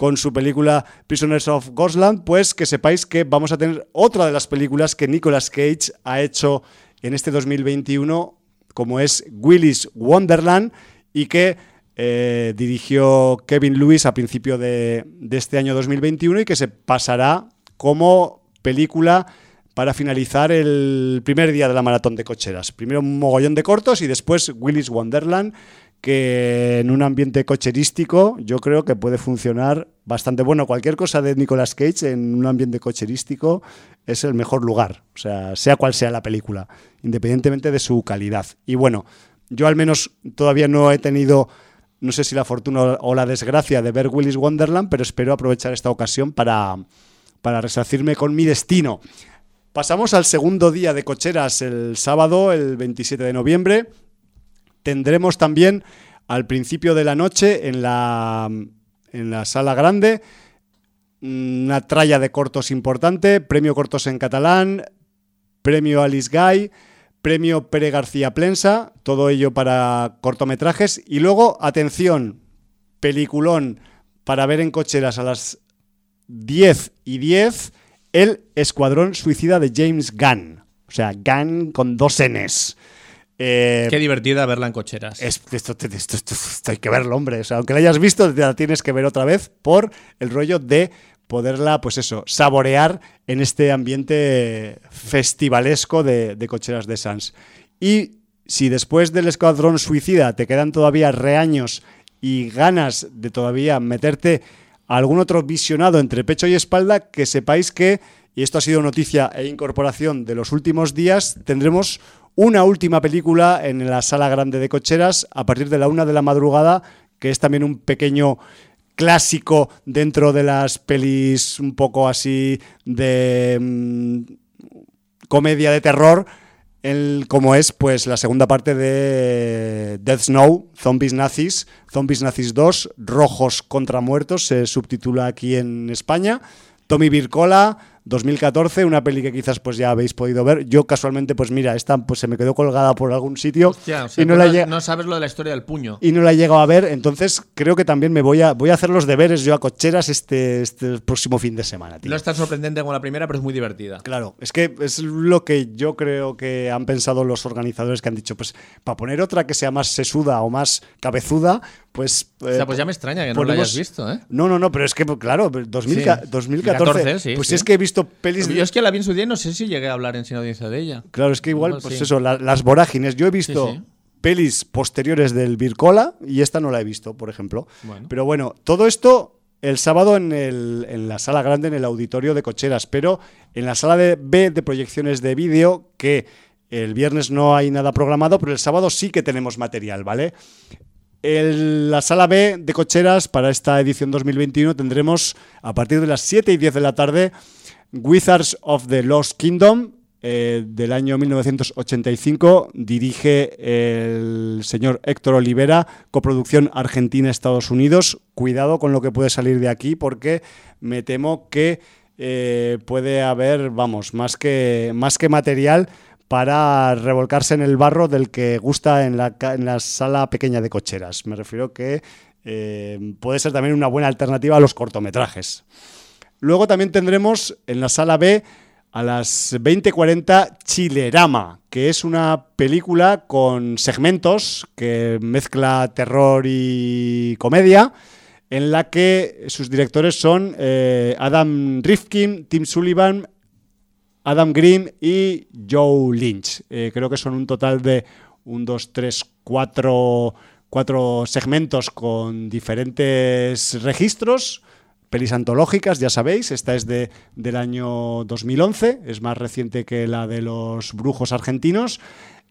con su película Prisoners of Ghostland, pues que sepáis que vamos a tener otra de las películas que Nicolas Cage ha hecho en este 2021, como es Willis Wonderland, y que eh, dirigió Kevin Lewis a principio de, de este año 2021 y que se pasará como película para finalizar el primer día de la maratón de cocheras. Primero un mogollón de cortos y después Willis Wonderland, que en un ambiente cocherístico yo creo que puede funcionar bastante bueno. Cualquier cosa de Nicolas Cage en un ambiente cocherístico es el mejor lugar, o sea, sea cual sea la película, independientemente de su calidad. Y bueno, yo al menos todavía no he tenido, no sé si la fortuna o la desgracia de ver Willis Wonderland, pero espero aprovechar esta ocasión para, para resarcirme con mi destino. Pasamos al segundo día de cocheras el sábado, el 27 de noviembre. Tendremos también al principio de la noche en la, en la sala grande una tralla de cortos importante, premio cortos en catalán, premio Alice Guy, premio Pere García Plensa, todo ello para cortometrajes. Y luego, atención, peliculón para ver en cocheras a las 10 y 10, El Escuadrón Suicida de James Gunn. O sea, Gunn con dos Ns.
Eh, Qué divertida verla en cocheras.
esto, hay que verlo, hombre. O sea, aunque la hayas visto, la tienes que ver otra vez por el rollo de poderla, pues eso, saborear en este ambiente festivalesco de, cocheras de Sans. Y si después del Escuadrón Suicida te quedan todavía reaños y ganas de todavía meterte algún otro visionado entre pecho y espalda, que sepáis que, y esto ha sido noticia e incorporación de los últimos días, tendremos una última película en la sala grande de cocheras a partir de la una de la madrugada, que es también un pequeño clásico dentro de las pelis un poco así de mm, comedia de terror, el, como es pues la segunda parte de Death Snow, Zombies Nazis, Zombies Nazis 2, Rojos contra Muertos, se subtitula aquí en España. Tommy Vircola, 2014, una peli que quizás pues ya habéis podido ver. Yo casualmente, pues mira, esta pues se me quedó colgada por algún sitio
y no, la no sabes lo de la historia del puño.
Y no la he llegado a ver, entonces creo que también me voy a voy a hacer los deberes yo a cocheras este, este próximo fin de semana.
No es tan sorprendente como la primera, pero es muy divertida.
Claro, es que es lo que yo creo que han pensado los organizadores que han dicho, pues para poner otra que sea más sesuda o más cabezuda, pues...
o sea, pues ya me extraña que no la hayas visto, ¿eh?
No, no, no, pero es que, claro, 2014, pues es que he visto pelis...
Yo es que la vi en su día no sé si llegué a hablar en sin audiencia de ella.
Claro, es que igual, pues eso, las vorágines. Yo he visto pelis posteriores del Vircola y esta no la he visto, por ejemplo. Pero bueno, todo esto el sábado en, el, en, la sala grande, en el auditorio de cocheras, pero en la sala de B de proyecciones de vídeo, que el viernes no hay nada programado, pero el sábado sí que tenemos material, ¿vale? En la sala B de cocheras para esta edición 2021 tendremos a partir de las 7 y 10 de la tarde Wizards of the Lost Kingdom eh, del año 1985. Dirige el señor Héctor Olivera, coproducción Argentina-Estados Unidos. Cuidado con lo que puede salir de aquí porque me temo que eh, puede haber, vamos, más que, más que material para revolcarse en el barro del que gusta en la, en la sala pequeña de cocheras. Me refiero que eh, puede ser también una buena alternativa a los cortometrajes. Luego también tendremos en la sala B a las 20.40 Chilerama, que es una película con segmentos que mezcla terror y comedia, en la que sus directores son eh, Adam Rifkin, Tim Sullivan, Adam Green y Joe Lynch. Eh, creo que son un total de un, dos, tres, cuatro, cuatro segmentos con diferentes registros. Pelis antológicas, ya sabéis, esta es de, del año 2011, es más reciente que la de los brujos argentinos.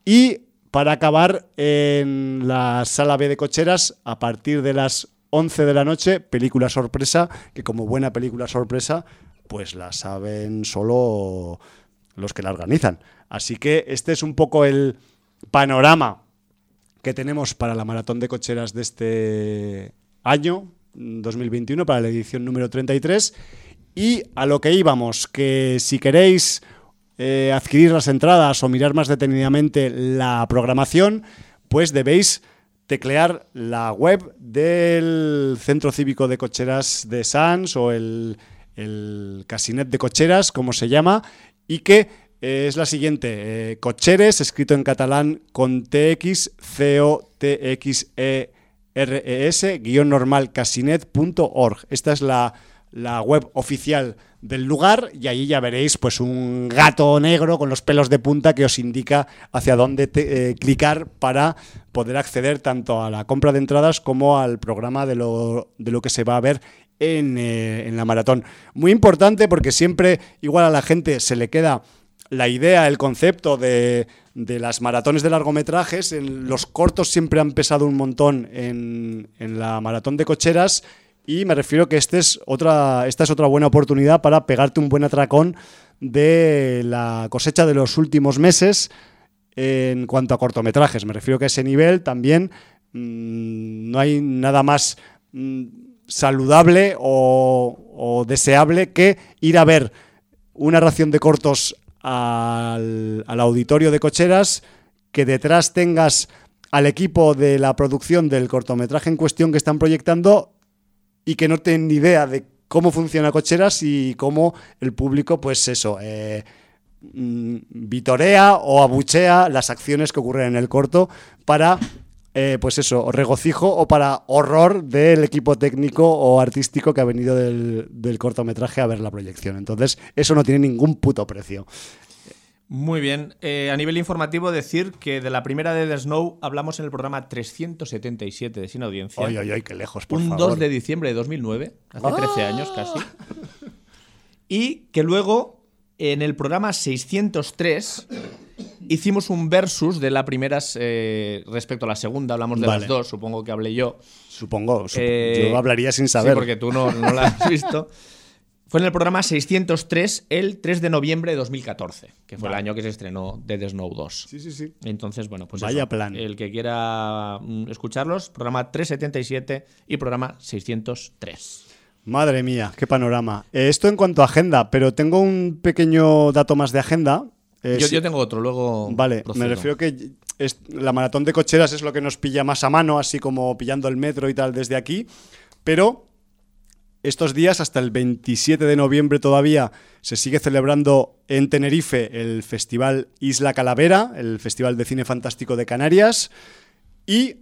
Y para acabar en la sala B de cocheras, a partir de las 11 de la noche, película sorpresa, que como buena película sorpresa, pues la saben solo los que la organizan. Así que este es un poco el panorama que tenemos para la maratón de cocheras de este año 2021, para la edición número 33. Y a lo que íbamos, que si queréis eh, adquirir las entradas o mirar más detenidamente la programación, pues debéis teclear la web del Centro Cívico de Cocheras de Sans o el el casinet de cocheras, como se llama, y que eh, es la siguiente, eh, cocheres, escrito en catalán con TX, O T X E R E S, guion normal casinet.org. Esta es la, web oficial del lugar y ahí ya veréis pues un gato negro con los pelos de punta que os indica hacia dónde eh, clicar para poder acceder tanto a la compra de entradas como al programa de lo, de lo que se va a ver eh, en, la maratón. Muy importante porque siempre igual a la gente se le queda la idea, el concepto de, las maratones de largometrajes. En los cortos siempre han pesado un montón en, la maratón de cocheras y me refiero que este esta es otra buena oportunidad para pegarte un buen atracón de la cosecha de los últimos meses en cuanto a cortometrajes. Me refiero que a ese nivel también mm, no hay nada más mm, saludable o, deseable que ir a ver una ración de cortos al, al auditorio de cocheras, que detrás tengas al equipo de la producción del cortometraje en cuestión que están proyectando y que no tienen ni idea de cómo funciona Cocheras y cómo el público, pues eso, eh, mm, vitorea o abuchea las acciones que ocurren en el corto para, eh, pues eso, regocijo o para horror del equipo técnico o artístico que ha venido del, del cortometraje a ver la proyección. Entonces, eso no tiene ningún puto precio.
Muy bien. Eh, a nivel informativo, decir que de la primera de The Snow hablamos en el programa 377 de Sin Audiencia.
Ay, ay, ay, qué lejos, por
Un 2 de diciembre de 2009, hace 13 años casi. Y que luego, en el programa 603, hicimos un versus de la primera eh, respecto a la segunda. Hablamos de las dos, supongo que hablé yo.
Supongo, eh, yo hablaría sin saber.
Sí, porque tú no, no la has visto. Fue en el programa 603 el 3 de noviembre de 2014, que fue el año que se estrenó Dead Snow 2.
Sí, sí, sí.
Entonces, bueno, pues
Vaya plan.
El que quiera mm, escucharlos, programa 377 y programa 603.
Madre mía, qué panorama. Eh, esto en cuanto a agenda, pero tengo un pequeño dato más de agenda.
Eh, yo, tengo otro, luego.
Vale, me refiero que la maratón de cocheras es lo que nos pilla más a mano, así como pillando el metro y tal desde aquí. Pero estos días, hasta el 27 de noviembre todavía, se sigue celebrando en Tenerife el Festival Isla Calavera, el Festival de Cine Fantástico de Canarias. Y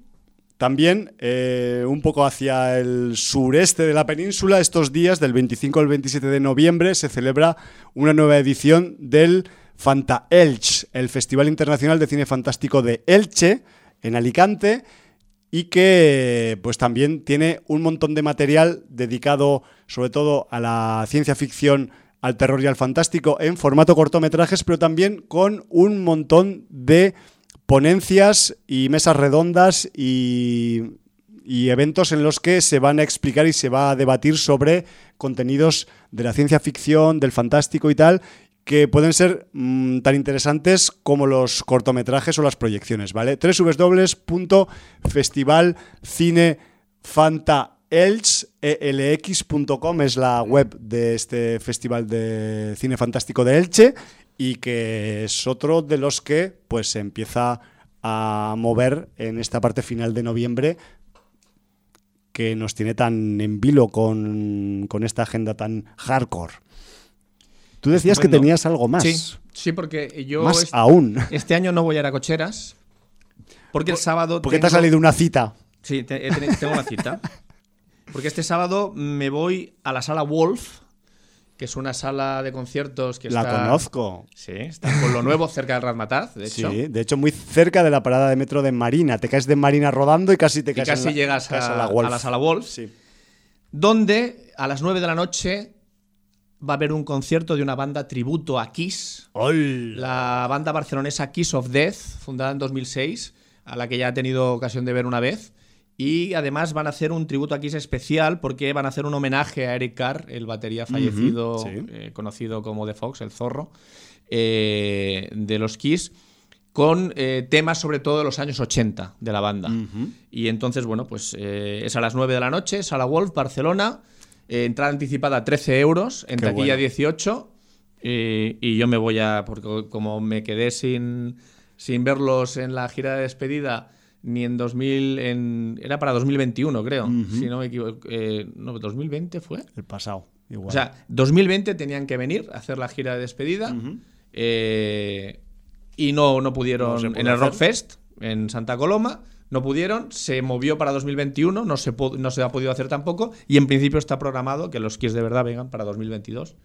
también eh, un poco hacia el sureste de la península, estos días, del 25 al 27 de noviembre, se celebra una nueva edición del Fanta Elche, el Festival Internacional de Cine Fantástico de Elche, en Alicante y que pues también tiene un montón de material dedicado sobre todo a la ciencia ficción, al terror y al fantástico en formato cortometrajes, pero también con un montón de ponencias y mesas redondas y, y eventos en los que se van a explicar y se va a debatir sobre contenidos de la ciencia ficción, del fantástico y tal, que pueden ser mm, tan interesantes como los cortometrajes o las proyecciones, ¿vale? www.festivalcinefantaelch.com es la web de este Festival de Cine Fantástico de Elche y que es otro de los que pues se empieza a mover en esta parte final de noviembre que nos tiene tan en vilo con, con esta agenda tan hardcore. Tú decías que tenías algo más.
Sí, sí porque yo.
Más este, aún.
Este año no voy a ir a cocheras. Porque el sábado.
Porque te ha salido una cita.
Sí, tengo una cita. Porque este sábado me voy a la sala Wolf, que es una sala de conciertos que
la
está.
La conozco.
Sí, está con lo nuevo cerca del Razmataz, de hecho.
Sí, de hecho, muy cerca de la parada de metro de Marina. Te caes de Marina rodando y casi te caes
y casi llegas a, la a, la sala Wolf. Sí. Donde a las 9 de la noche va a haber un concierto de una banda tributo a Kiss. La banda barcelonesa Kiss of Death, fundada en 2006, a la que ya he tenido ocasión de ver una vez. Y además van a hacer un tributo a Kiss especial porque van a hacer un homenaje a Eric Carr, el batería fallecido, eh, conocido como The Fox, el zorro, eh, de los Kiss con eh, temas sobre todo de los años 80 de la banda. Y entonces, bueno, pues es a las 9 de la noche, Sala Wolf, Barcelona. Eh, entrada anticipada 13 euros, en taquilla 18. Y, yo me voy a. Porque como me quedé sin, sin verlos en la gira de despedida ni en 2000. En, era para 2021, creo. Si no me equivoco. Eh, no, ¿2020 fue?
El pasado, igual.
O sea, 2020 tenían que venir a hacer la gira de despedida. Eh, y no, no pudieron. en el Rockfest, en Santa Coloma no pudieron, se movió para 2021, no se, no se ha podido hacer tampoco, y en principio está programado que los Kiss de verdad vengan para 2022.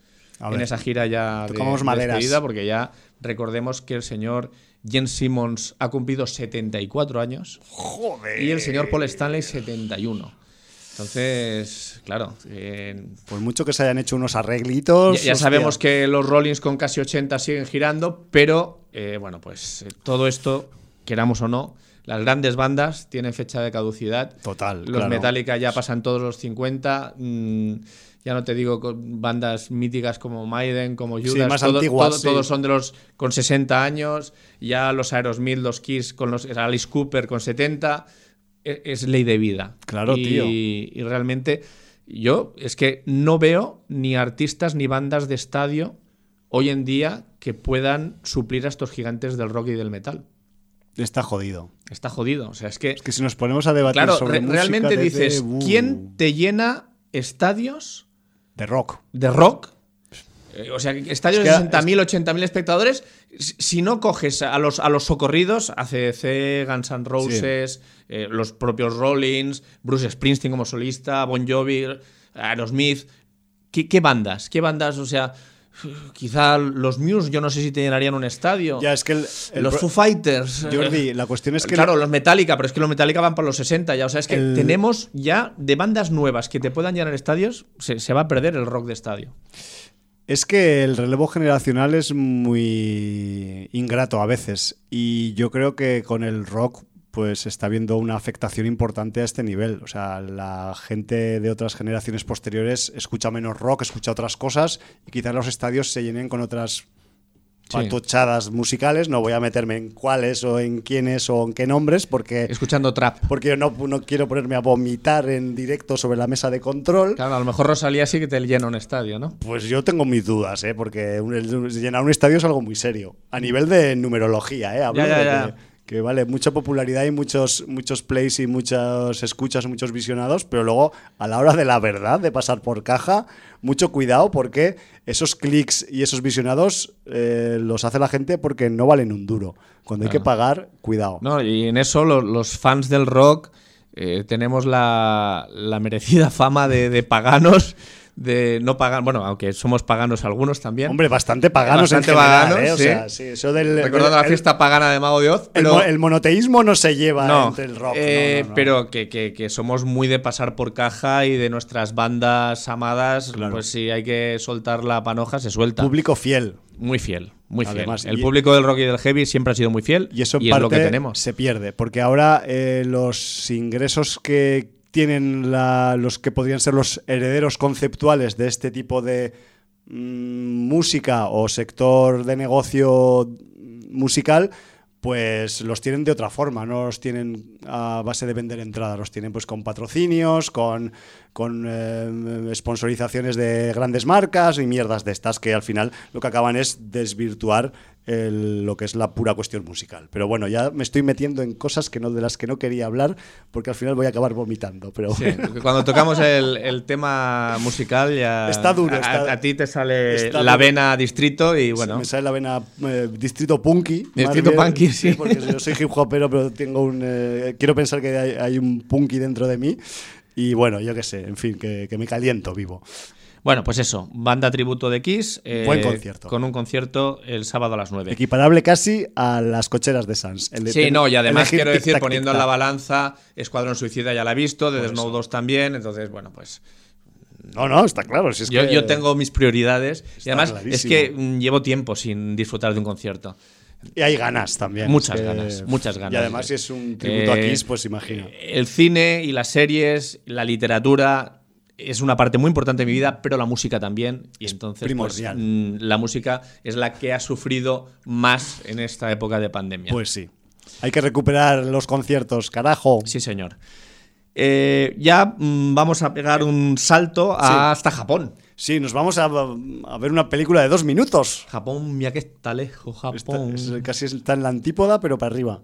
en esa gira ya
de, despedida,
porque ya recordemos que el señor Jens Simmons ha cumplido 74 años.
Joder.
Y el señor Paul Stanley 71. Entonces, claro. Eh,
pues mucho que se hayan hecho unos arreglitos.
Ya, sabemos que los Rollins con casi 80 siguen girando, pero eh, bueno, pues eh, todo esto, queramos o no, las grandes bandas tienen fecha de caducidad.
Total.
Los Metallica ya pasan todos los 50. Mm, ya no te digo con bandas míticas como Maiden, como Judas, todos son de los con 60 años, ya los Aerosmith, los Kiss con los Alice Cooper con 70, e, es, ley de vida.
Claro, tío.
Y realmente yo es que no veo ni artistas ni bandas de estadio hoy en día que puedan suplir a estos gigantes del rock y del metal.
Está jodido.
Está jodido. O sea, es que.
Es que si nos ponemos a debatir sobre
realmente dices, ¿quién te llena estadios
de rock?
De rock. Eh, o sea, estadios de 60.000, 80.000 espectadores. Si no coges a los, a los socorridos, ACDC, Guns N' Roses, eh, los propios Rollins, Bruce Springsteen como solista, Bon Jovi, Aerosmith. ¿Qué, ¿Qué bandas? ¿Qué bandas? O sea, Quizá los Muse, yo no sé si te llenarían un estadio.
Ya, es que
los Foo Fighters.
Jordi, la cuestión es que.
Claro, los Metallica, pero es que los Metallica van para los 60 ya. O sea, es que tenemos ya de bandas nuevas que te puedan llenar estadios, se, se va a perder el rock de estadio.
Es que el relevo generacional es muy ingrato a veces. Y yo creo que con el rock pues está habiendo una afectación importante a este nivel. O sea, la gente de otras generaciones posteriores escucha menos rock, escucha otras cosas y quizás los estadios se llenen con otras patochadas musicales. No voy a meterme en cuáles o en quiénes o en qué nombres porque...
Escuchando trap.
Porque yo no, no quiero ponerme a vomitar en directo sobre la mesa de control.
Claro, a lo mejor Rosalía sí que te llena un estadio, ¿no?
Pues yo tengo mis dudas, ¿eh? Porque llenar un estadio es algo muy serio. A nivel de numerología, ¿eh?
Hablo ya,
que vale mucha popularidad y muchos, muchos plays y muchas escuchas, muchos visionados, pero luego a la hora de la verdad, de pasar por caja, mucho cuidado porque esos clics y esos visionados eh, los hace la gente porque no valen un duro. Cuando hay que pagar, cuidado.
No, y en eso los, fans del rock eh, tenemos la, merecida fama de, de paganos de no pagar, bueno, aunque somos paganos algunos también.
Hombre, bastante paganos
bastante
en
paganos,
¿eh?
o sea,
sí, eso del
recordando la fiesta pagana de Mago de Oz, pero
el, monoteísmo no se lleva entre el rock,
eh, pero que, que, somos muy de pasar por caja y de nuestras bandas amadas, pues si hay que soltar la panoja se suelta.
Público fiel.
Muy fiel, muy fiel. el público del rock y del heavy siempre ha sido muy fiel y eso es lo que tenemos.
Se pierde, porque ahora eh, los ingresos que tienen los que podrían ser los herederos conceptuales de este tipo de mm, música o sector de negocio musical, pues los tienen de otra forma, no los tienen a base de vender entradas, los tienen pues con patrocinios, con, con eh, sponsorizaciones de grandes marcas y mierdas de estas que al final lo que acaban es desvirtuar lo que es la pura cuestión musical. Pero bueno, ya me estoy metiendo en cosas que no, de las que no quería hablar porque al final voy a acabar vomitando. Pero
cuando tocamos el, tema musical ya
está duro.
a, ti te sale la vena distrito y bueno.
me sale la vena eh, distrito punky.
Distrito punky, sí.
Porque yo soy hip hopero, pero tengo un eh, quiero pensar que hay, un punky dentro de mí. Y bueno, yo qué sé, en fin, que, que me caliento vivo.
Bueno, pues eso, banda tributo de Kiss.
Eh, Buen concierto.
Con un concierto el sábado a las 9.
Equiparable casi a las cocheras de Sans.
sí, no, y además quiero decir, poniendo en la balanza, Escuadrón Suicida ya la he visto, de Snow 2 también, entonces, bueno, pues.
No, no, está claro.
yo, tengo mis prioridades y además es que llevo tiempo sin disfrutar de un concierto.
Y hay ganas también.
Muchas ganas, muchas ganas.
Y además, si es un tributo a eh, Kiss, pues imagino.
El cine y las series, la literatura, es una parte muy importante de mi vida, pero la música también. Y entonces, pues, mm, la música es la que ha sufrido más en esta época de pandemia.
Pues sí. Hay que recuperar los conciertos, carajo.
Sí, señor. Eh, ya mm, vamos a pegar un salto hasta Japón.
Sí, nos vamos a, ver una película de dos minutos.
Japón, mira que está lejos, Japón.
casi está en la antípoda, pero para arriba.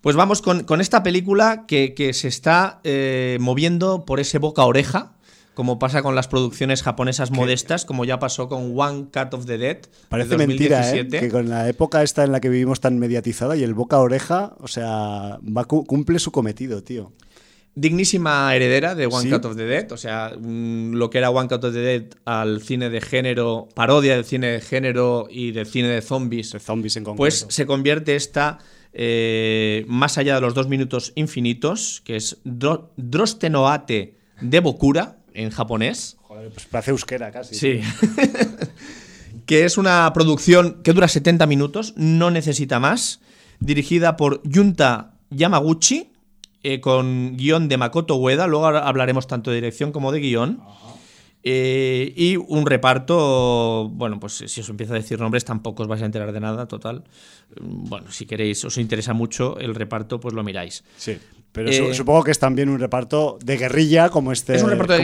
Pues vamos con, esta película que, se está eh, moviendo por ese boca oreja como pasa con las producciones japonesas modestas, como ya pasó con One Cut of the Dead.
Parece mentira, ¿eh? que con la época esta en la que vivimos tan mediatizada y el boca oreja, o sea, va, cumple su cometido, tío.
Dignísima heredera de One Cut of the Dead, o sea, mm, lo que era One Cut of the Dead al cine de género, parodia del cine de género y del cine de zombies,
zombies en
pues se convierte esta eh, más allá de los dos minutos infinitos, que es Drostenoate de Bokura, en japonés.
Joder, pues parece euskera casi.
Sí. que es una producción que dura 70 minutos, no necesita más, dirigida por Yunta Yamaguchi, eh, con guion de Makoto Ueda, luego hablaremos tanto de dirección como de guion. Eh, y un reparto, bueno, pues si os empiezo a decir nombres tampoco os vais a enterar de nada, total. Bueno, si queréis, os interesa mucho el reparto, pues lo miráis.
Sí. Pero eh, supongo que es también un reparto de guerrilla como este.
Es un reparto de,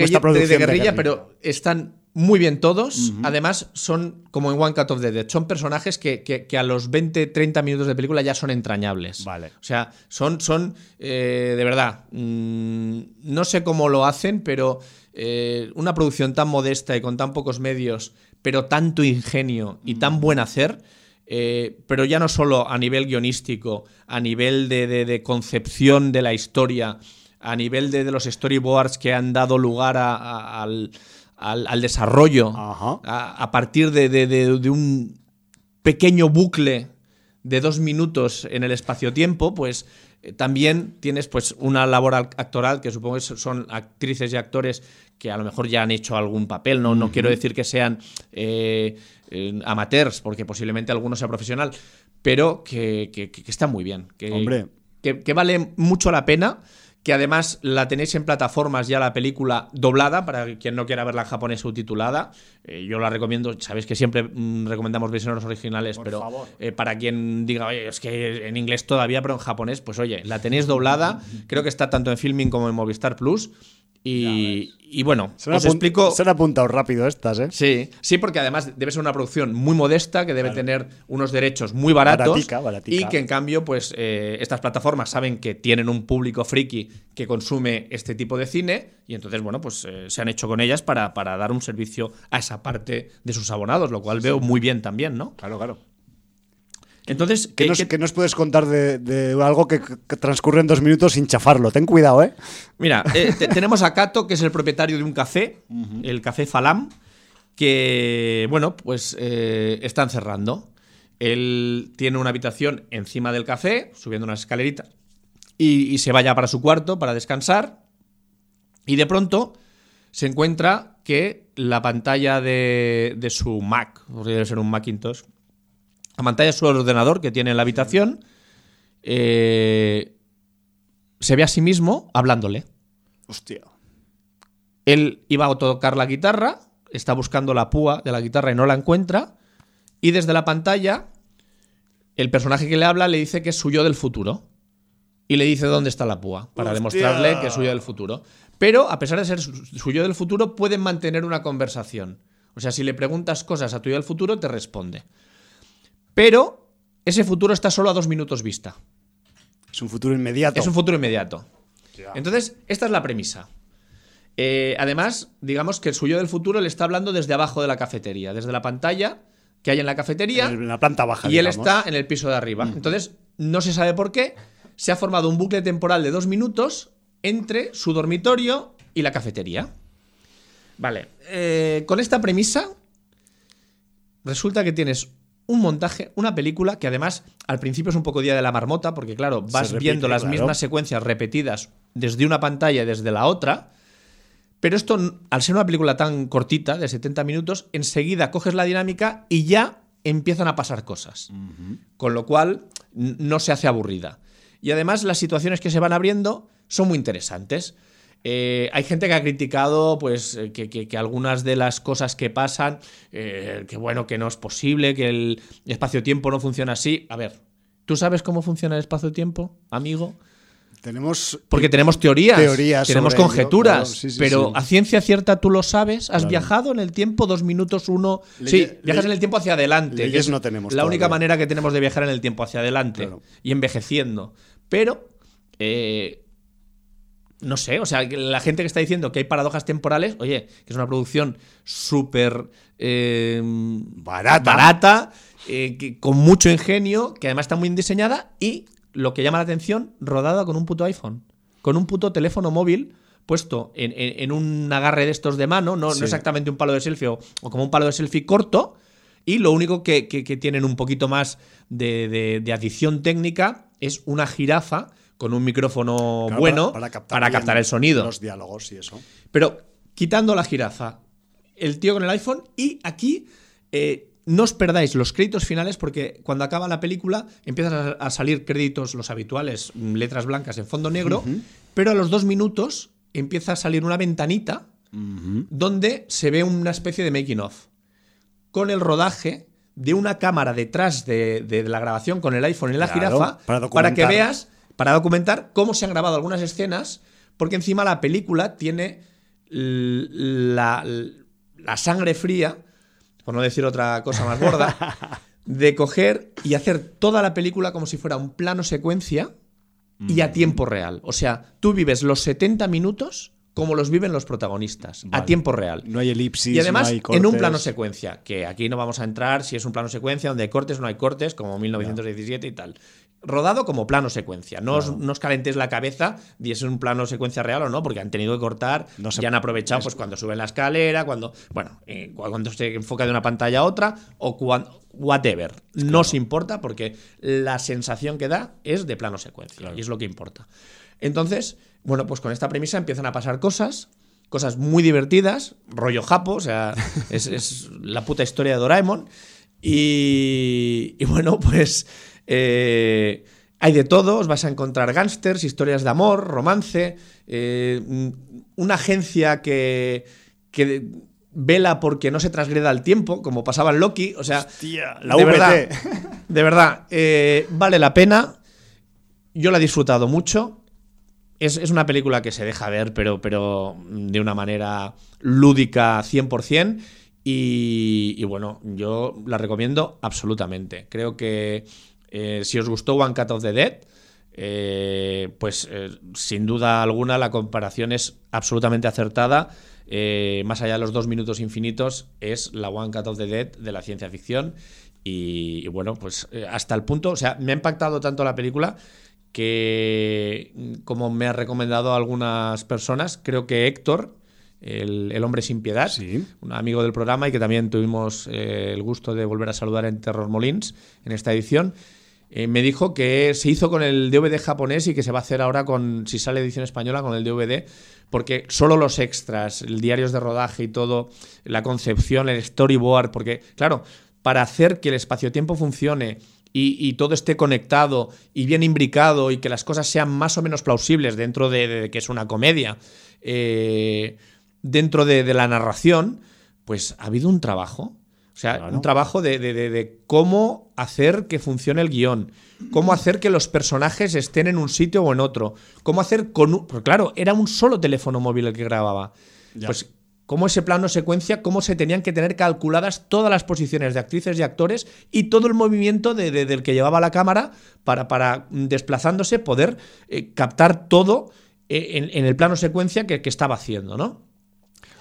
guerrilla, pero están muy bien todos. Además, son como en One Cut of the Dead. Son personajes que, a los 20, 30 minutos de película ya son entrañables.
Vale.
O sea, son, son eh, de verdad, mm, no sé cómo lo hacen, pero eh, una producción tan modesta y con tan pocos medios, pero tanto ingenio y tan buen hacer eh, pero ya no solo a nivel guionístico, a nivel de, concepción de la historia, a nivel de, los storyboards que han dado lugar al, desarrollo, a, partir de, un pequeño bucle de dos minutos en el espacio-tiempo, pues eh, también tienes pues una labor actoral que supongo que son actrices y actores que a lo mejor ya han hecho algún papel, no, no quiero decir que sean eh, amateurs, porque posiblemente alguno sea profesional, pero que, que, está muy bien. Que,
Hombre.
Que, vale mucho la pena. Que además la tenéis en plataformas ya la película doblada, para quien no quiera verla en japonés subtitulada. Eh, yo la recomiendo, sabéis que siempre mm, recomendamos versiones originales, pero eh, para quien diga, oye, es que en inglés todavía, pero en japonés, pues oye, la tenéis doblada. Creo que está tanto en Filming como en Movistar Plus. Y, bueno,
se os explico. Se han apuntado rápido estas, ¿eh?
Sí, sí, porque además debe ser una producción muy modesta, que debe tener unos derechos muy baratos. Y que en cambio, pues eh, estas plataformas saben que tienen un público friki que consume este tipo de cine. Y entonces, bueno, pues eh, se han hecho con ellas para, para, dar un servicio a esa parte de sus abonados, lo cual veo muy bien también, ¿no?
Claro, claro.
Entonces,
¿qué, nos, puedes contar de, algo que, transcurre en dos minutos sin chafarlo? Ten cuidado, ¿eh?
Mira, eh, tenemos a Cato, que es el propietario de un café, el Café Falam, que, bueno, pues eh, están cerrando. Él tiene una habitación encima del café, subiendo unas escaleritas, y, se vaya para su cuarto para descansar. Y de pronto se encuentra que la pantalla de, de su Mac, podría ser un Macintosh, la pantalla de su ordenador que tiene en la habitación, eh, se ve a sí mismo hablándole.
Hostia.
Él iba a tocar la guitarra, está buscando la púa de la guitarra y no la encuentra, y desde la pantalla, el personaje que le habla le dice que es suyo del futuro. Y le dice dónde está la púa, para demostrarle que es suyo del futuro. Pero, a pesar de ser suyo del futuro, pueden mantener una conversación. O sea, si le preguntas cosas a tuyo del futuro, te responde. Pero ese futuro está solo a dos minutos vista.
Es un futuro inmediato.
Es un futuro inmediato. Entonces, esta es la premisa. Eh, además, digamos que el suyo del futuro le está hablando desde abajo de la cafetería, desde la pantalla que hay en la cafetería.
En la planta baja.
Y él está en el piso de arriba. Mm. Entonces, no se sabe por qué, se ha formado un bucle temporal de dos minutos entre su dormitorio y la cafetería. Vale. Eh, con esta premisa, resulta que tienes un montaje, una película que además al principio es un poco día de la marmota, porque claro, vas viendo las mismas secuencias repetidas desde una pantalla y desde la otra. Pero esto, al ser una película tan cortita, de 70 minutos, enseguida coges la dinámica y ya empiezan a pasar cosas. Con lo cual, no se hace aburrida. Y además, las situaciones que se van abriendo son muy interesantes. Eh, hay gente que ha criticado pues, eh, que, algunas de las cosas que pasan, eh, que bueno, que no es posible, que el espacio-tiempo no funciona así. A ver, ¿tú sabes cómo funciona el espacio-tiempo, amigo?
Tenemos.
Porque tenemos teorías. tenemos conjeturas. pero a ciencia cierta tú lo sabes. ¿Has viajado en el tiempo dos minutos uno? sí, viajas en el tiempo hacia adelante.
Leyes no tenemos.
La única manera que tenemos de viajar en el tiempo hacia adelante y envejeciendo. Pero no sé, o sea, la gente que está diciendo que hay paradojas temporales, oye, que es una producción súper eh,
barata,
barata eh, con mucho ingenio, que además está muy bien diseñada y, lo que llama la atención, rodada con un puto iPhone, con un puto teléfono móvil puesto en, un agarre de estos de mano, no, exactamente un palo de selfie o, como un palo de selfie corto, y lo único que, tienen un poquito más de, de adición técnica es una jirafa con un micrófono bueno para, captar, el sonido.
Los diálogos y eso.
Pero quitando la jirafa, el tío con el iPhone y aquí eh, no os perdáis los créditos finales porque cuando acaba la película empiezan a, salir créditos los habituales, letras blancas en fondo negro, pero a los dos minutos empieza a salir una ventanita donde se ve una especie de making of con el rodaje de una cámara detrás de, la grabación con el iPhone en la jirafa para, que veas, para documentar cómo se han grabado algunas escenas, porque encima la película tiene la, la sangre fría, por no decir otra cosa más gorda, de coger y hacer toda la película como si fuera un plano secuencia y a mm. tiempo real. O sea, tú vives los 70 minutos como los viven los protagonistas, a tiempo real.
No hay elipsis.
Y además,
no hay
en un plano secuencia, que aquí no vamos a entrar si es un plano secuencia donde hay cortes o no hay cortes, como 1917 y tal rodado como plano secuencia. No, os, calentéis la cabeza si es un plano secuencia real o no, porque han tenido que cortar, no ya han aprovechado pues cuando suben la escalera, cuando, bueno, eh, cuando se enfoca de una pantalla a otra o cuando, whatever. No os importa porque la sensación que da es de plano secuencia y es lo que importa. Entonces, bueno, pues con esta premisa empiezan a pasar cosas, cosas muy divertidas, rollo japo, o sea, es, la puta historia de Doraemon. y bueno, pues eh, hay de todo, os vas a encontrar gángsters, historias de amor, romance, eh, una agencia que, que vela porque no se transgreda el tiempo, como pasaba en Loki. O sea,
la de,
verdad, de verdad, eh, vale la pena. Yo la he disfrutado mucho. Es, una película que se deja ver, pero, pero de una manera lúdica 100%. Y, y bueno, yo la recomiendo absolutamente. Creo que eh, si os gustó One Cut of the Dead, eh, pues eh, sin duda alguna la comparación es absolutamente acertada. más allá de los dos minutos infinitos, es la One Cut of the Dead de la ciencia ficción. Y, bueno, pues hasta el punto, o sea, me ha impactado tanto la película que, como me ha recomendado algunas personas, creo que Héctor, el, hombre sin piedad, un amigo del programa y que también tuvimos el gusto de volver a saludar en Terror Molins en esta edición, eh, me dijo que se hizo con el DVD japonés y que se va a hacer ahora con, si sale edición española, con el DVD, porque solo los extras, el diarios de rodaje y todo, la concepción, el storyboard, porque, claro, para hacer que el espacio-tiempo funcione y, todo esté conectado y bien imbricado y que las cosas sean más o menos plausibles dentro de, que es una comedia, eh, dentro de, de la narración, pues ha habido un trabajo o sea, un trabajo de, cómo hacer que funcione el guion, cómo hacer que los personajes estén en un sitio o en otro, cómo hacer con un... Porque claro, era un solo teléfono móvil el que grababa. Pues cómo ese plano secuencia, cómo se tenían que tener calculadas todas las posiciones de actrices y actores y todo el movimiento del que llevaba la cámara para, para desplazándose, poder eh, captar todo eh, en, el plano secuencia que, que, estaba haciendo, ¿no?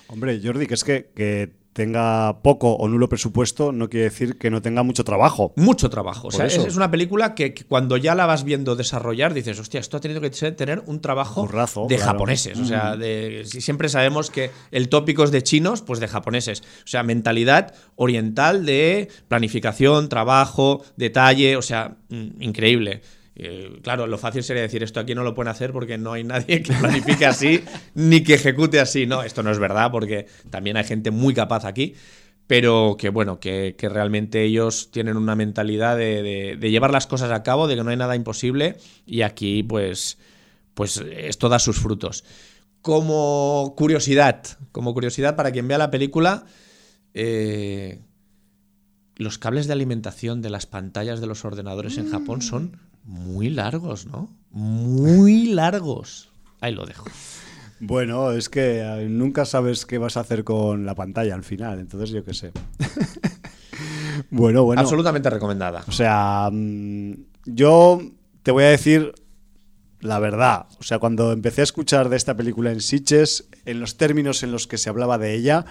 Hombre, Jordi, que es que, que tenga poco o nulo presupuesto no quiere decir que no tenga mucho trabajo.
Mucho trabajo. o sea, es, una película que, cuando ya la vas viendo desarrollar dices, hostia, esto ha tenido que tener un trabajo de japoneses. O sea, de, siempre sabemos que el tópico es de chinos, pues de japoneses. O sea, mentalidad oriental de planificación, trabajo, detalle, o sea, mm, increíble. Eh, claro, lo fácil sería decir esto aquí no lo pueden hacer porque no hay nadie que planifique así ni que ejecute así. No, esto no es verdad porque también hay gente muy capaz aquí, pero que bueno, que, realmente ellos tienen una mentalidad de, llevar las cosas a cabo, de que no hay nada imposible y aquí pues, pues esto da sus frutos. Como curiosidad, como curiosidad para quien vea la película, eh, los cables de alimentación de las pantallas de los ordenadores en Japón son muy largos, ¿no? Muy largos. Ahí lo dejo.
Bueno, es que eh, nunca sabes qué vas a hacer con la pantalla al final, entonces yo qué sé. bueno, bueno.
Absolutamente recomendada.
O sea, mm, yo te voy a decir la verdad. O sea, cuando empecé a escuchar de esta película en Sitges, en los términos en los que se hablaba de ella,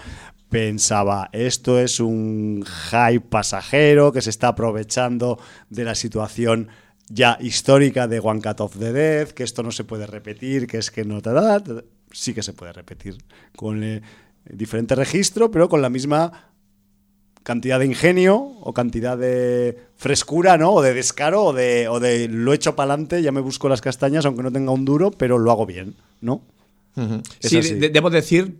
pensaba, esto es un hype pasajero que se está aprovechando de la situación ya histórica de One Cut of the Dead, que esto no se puede repetir, que es que no te da. Sí que se puede repetir con eh, diferente registro, pero con la misma cantidad de ingenio o cantidad de frescura, ¿no? O de descaro o de, o de lo echo para adelante, ya me busco las castañas, aunque no tenga un duro, pero lo hago bien, ¿no?
Sí, debo decir,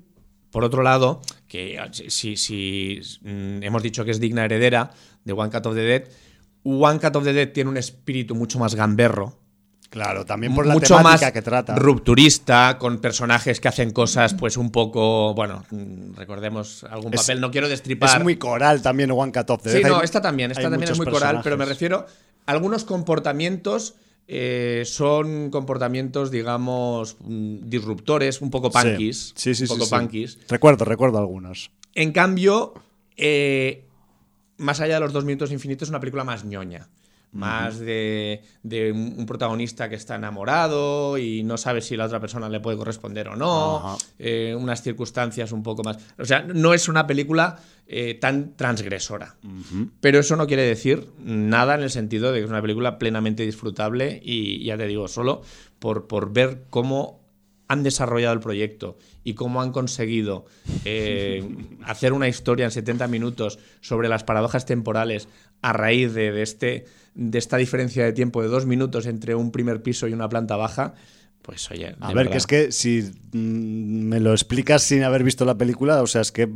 por otro lado, que si, si mm, hemos dicho que es digna heredera de One Cut of the Dead, One Cut of the Dead tiene un espíritu mucho más gamberro
Claro, también por la mucho temática más que trata.
Rupturista, con personajes que hacen cosas, pues un poco. Bueno, recordemos algún papel, no quiero destripar.
Es muy coral también, One Cut Off.
Sí, no, esta también, esta también es muy coral, pero me refiero. A algunos comportamientos. Eh, son comportamientos, digamos, mm, disruptores, un poco punkies.
Sí, sí,
sí. Un poco punkies.
Recuerdo, recuerdo algunos.
En cambio, eh, más allá de los dos minutos infinitos, es una película más ñoña. Más de, un protagonista que está enamorado y no sabe si la otra persona le puede corresponder o no, eh, unas circunstancias un poco más... O sea, no es una película eh, tan transgresora, pero eso no quiere decir nada en el sentido de que es una película plenamente disfrutable y ya te digo, solo por, por ver cómo han desarrollado el proyecto y cómo han conseguido eh, hacer una historia en 70 minutos sobre las paradojas temporales a raíz de, este, de esta diferencia de tiempo de dos minutos entre un primer piso y una planta baja, pues oye.
A ver, que es que si mm, me lo explicas sin haber visto la película, o sea, es que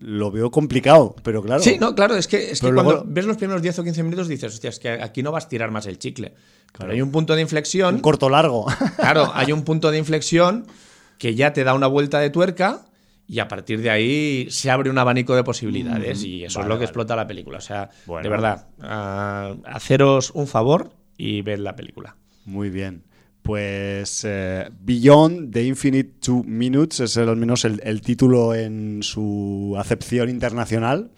lo veo complicado, pero claro.
Sí, no, claro, es que, cuando ves los primeros 10 o 15 minutos dices, hostia, es que aquí no vas a tirar más el chicle. Pero hay un punto de inflexión.
Un corto largo.
Claro, hay un punto de inflexión que ya te da una vuelta de tuerca y a partir de ahí se abre un abanico de posibilidades mm, y eso es lo que explota la película. O sea, de verdad, haceros un favor y ved la película.
Muy bien. Pues eh, Beyond the Infinite Two Minutes es al menos el título en su acepción internacional.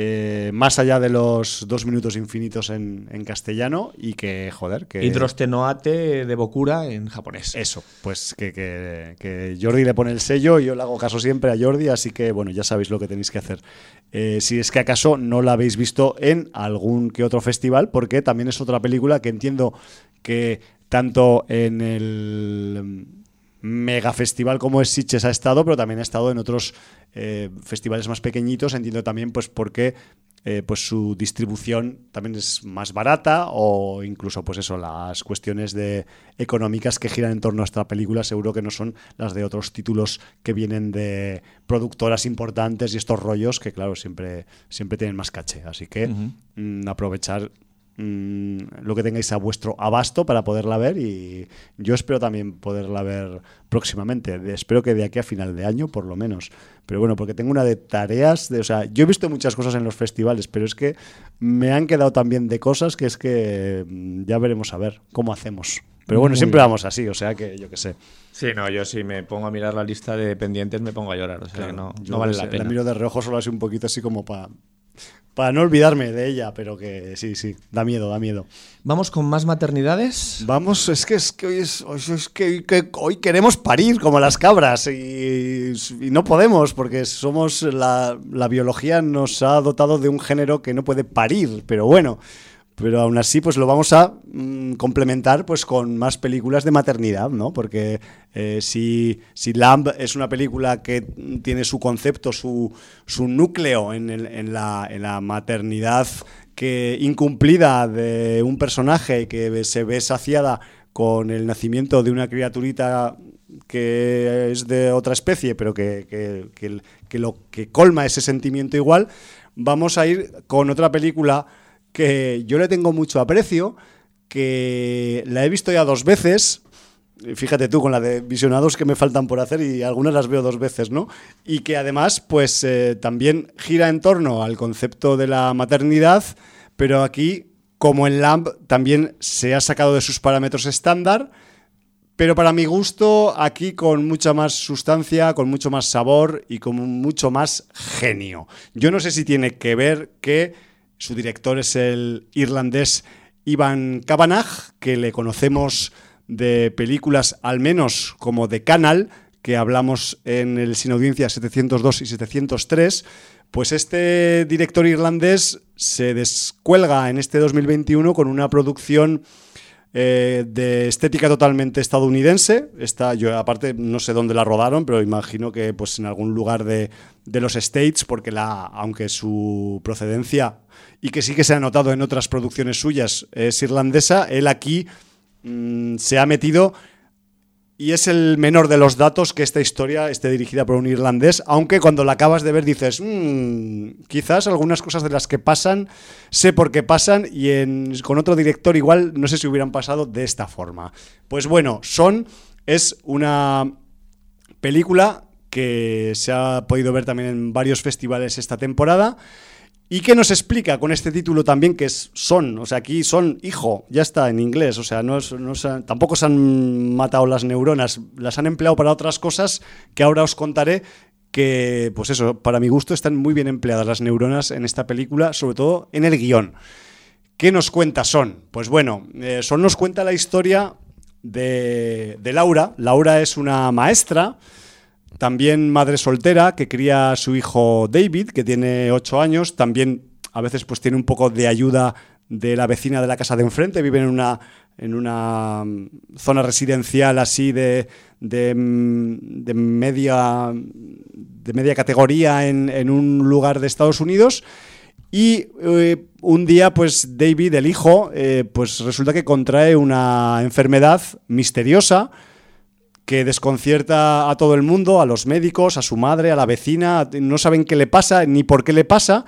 Eh, más allá de los dos minutos infinitos en, castellano y que, joder, que...
Hidrostenoate de Bokura en japonés.
Eso, pues que, que, Jordi le pone el sello y yo le hago caso siempre a Jordi, así que, bueno, ya sabéis lo que tenéis que hacer. Eh, si es que acaso no la habéis visto en algún que otro festival, porque también es otra película que entiendo que tanto en el mega festival como es Sitges ha estado, pero también ha estado en otros eh, festivales más pequeñitos. Entiendo también pues porque eh, pues su distribución también es más barata o incluso pues eso las cuestiones de económicas que giran en torno a esta película seguro que no son las de otros títulos que vienen de productoras importantes y estos rollos que claro siempre siempre tienen más caché así que mm, aprovechar Mm, lo que tengáis a vuestro abasto para poderla ver y yo espero también poderla ver próximamente. Espero que de aquí a final de año, por lo menos. Pero bueno, porque tengo una de tareas, de, o sea, yo he visto muchas cosas en los festivales, pero es que me han quedado también de cosas que es que mm, ya veremos a ver cómo hacemos. Pero bueno, siempre vamos así, o sea que yo qué sé.
Sí, no, yo si me pongo a mirar la lista de pendientes me pongo a llorar, o sea que no, no vale la pena.
La miro de reojo solo así un poquito así como para para no olvidarme de ella, pero que sí, sí, da miedo, da miedo.
¿Vamos con más maternidades?
Vamos, es que, es que, hoy, es, que, hoy queremos parir como las cabras y, no podemos porque somos la, la biología nos ha dotado de un género que no puede parir, pero bueno, pero aún así pues lo vamos a mm, complementar pues con más películas de maternidad, ¿no? Porque eh, si, si Lamb es una película que tiene su concepto, su, su núcleo en, en, la, en la maternidad que incumplida de un personaje que se ve saciada con el nacimiento de una criaturita que es de otra especie, pero que, que, que, que lo que colma ese sentimiento igual, vamos a ir con otra película que yo le tengo mucho aprecio, que la he visto ya dos veces. Fíjate tú con la de visionados que me faltan por hacer y algunas las veo dos veces, ¿no? Y que además, pues eh, también gira en torno al concepto de la maternidad, pero aquí, como en LAMP, también se ha sacado de sus parámetros estándar, pero para mi gusto, aquí con mucha más sustancia, con mucho más sabor y con mucho más genio. Yo no sé si tiene que ver que su director es el irlandés Ivan Kavanagh, que le conocemos de películas al menos como de Canal, que hablamos en el Sin Audiencia 702 y 703. Pues este director irlandés se descuelga en este 2021 con una producción eh, de estética totalmente estadounidense. Esta, yo aparte no sé dónde la rodaron, pero imagino que pues en algún lugar de, de los States, porque la, aunque su procedencia y que sí que se ha notado en otras producciones suyas, es irlandesa, él aquí mm, se ha metido y es el menor de los datos que esta historia esté dirigida por un irlandés, aunque cuando la acabas de ver dices, mmm, quizás algunas cosas de las que pasan sé por qué pasan y con otro director igual no sé si hubieran pasado de esta forma. Pues bueno, Son es una película que se ha podido ver también en varios festivales esta temporada. ¿Y qué nos explica con este título también que es son? O sea, aquí son hijo, ya está en inglés, o sea, no, tampoco se han matado las neuronas, las han empleado para otras cosas que ahora os contaré que, pues eso, para mi gusto están muy bien empleadas las neuronas en esta película, sobre todo en el guion. ¿Qué nos cuenta Son? Pues bueno, eh, Son nos cuenta la historia de, de Laura. Laura es una maestra también madre soltera que cría a su hijo David, que tiene ocho años. También a veces pues tiene un poco de ayuda de la vecina de la casa de enfrente. Viven en una, en una mm, zona residencial así de, de, mm, media, de media categoría en, un lugar de Estados Unidos. Y eh, un día, pues David, el hijo, eh, pues resulta que contrae una enfermedad misteriosa que desconcierta a todo el mundo, a los médicos, a su madre, a la vecina, no saben qué le pasa ni por qué le pasa,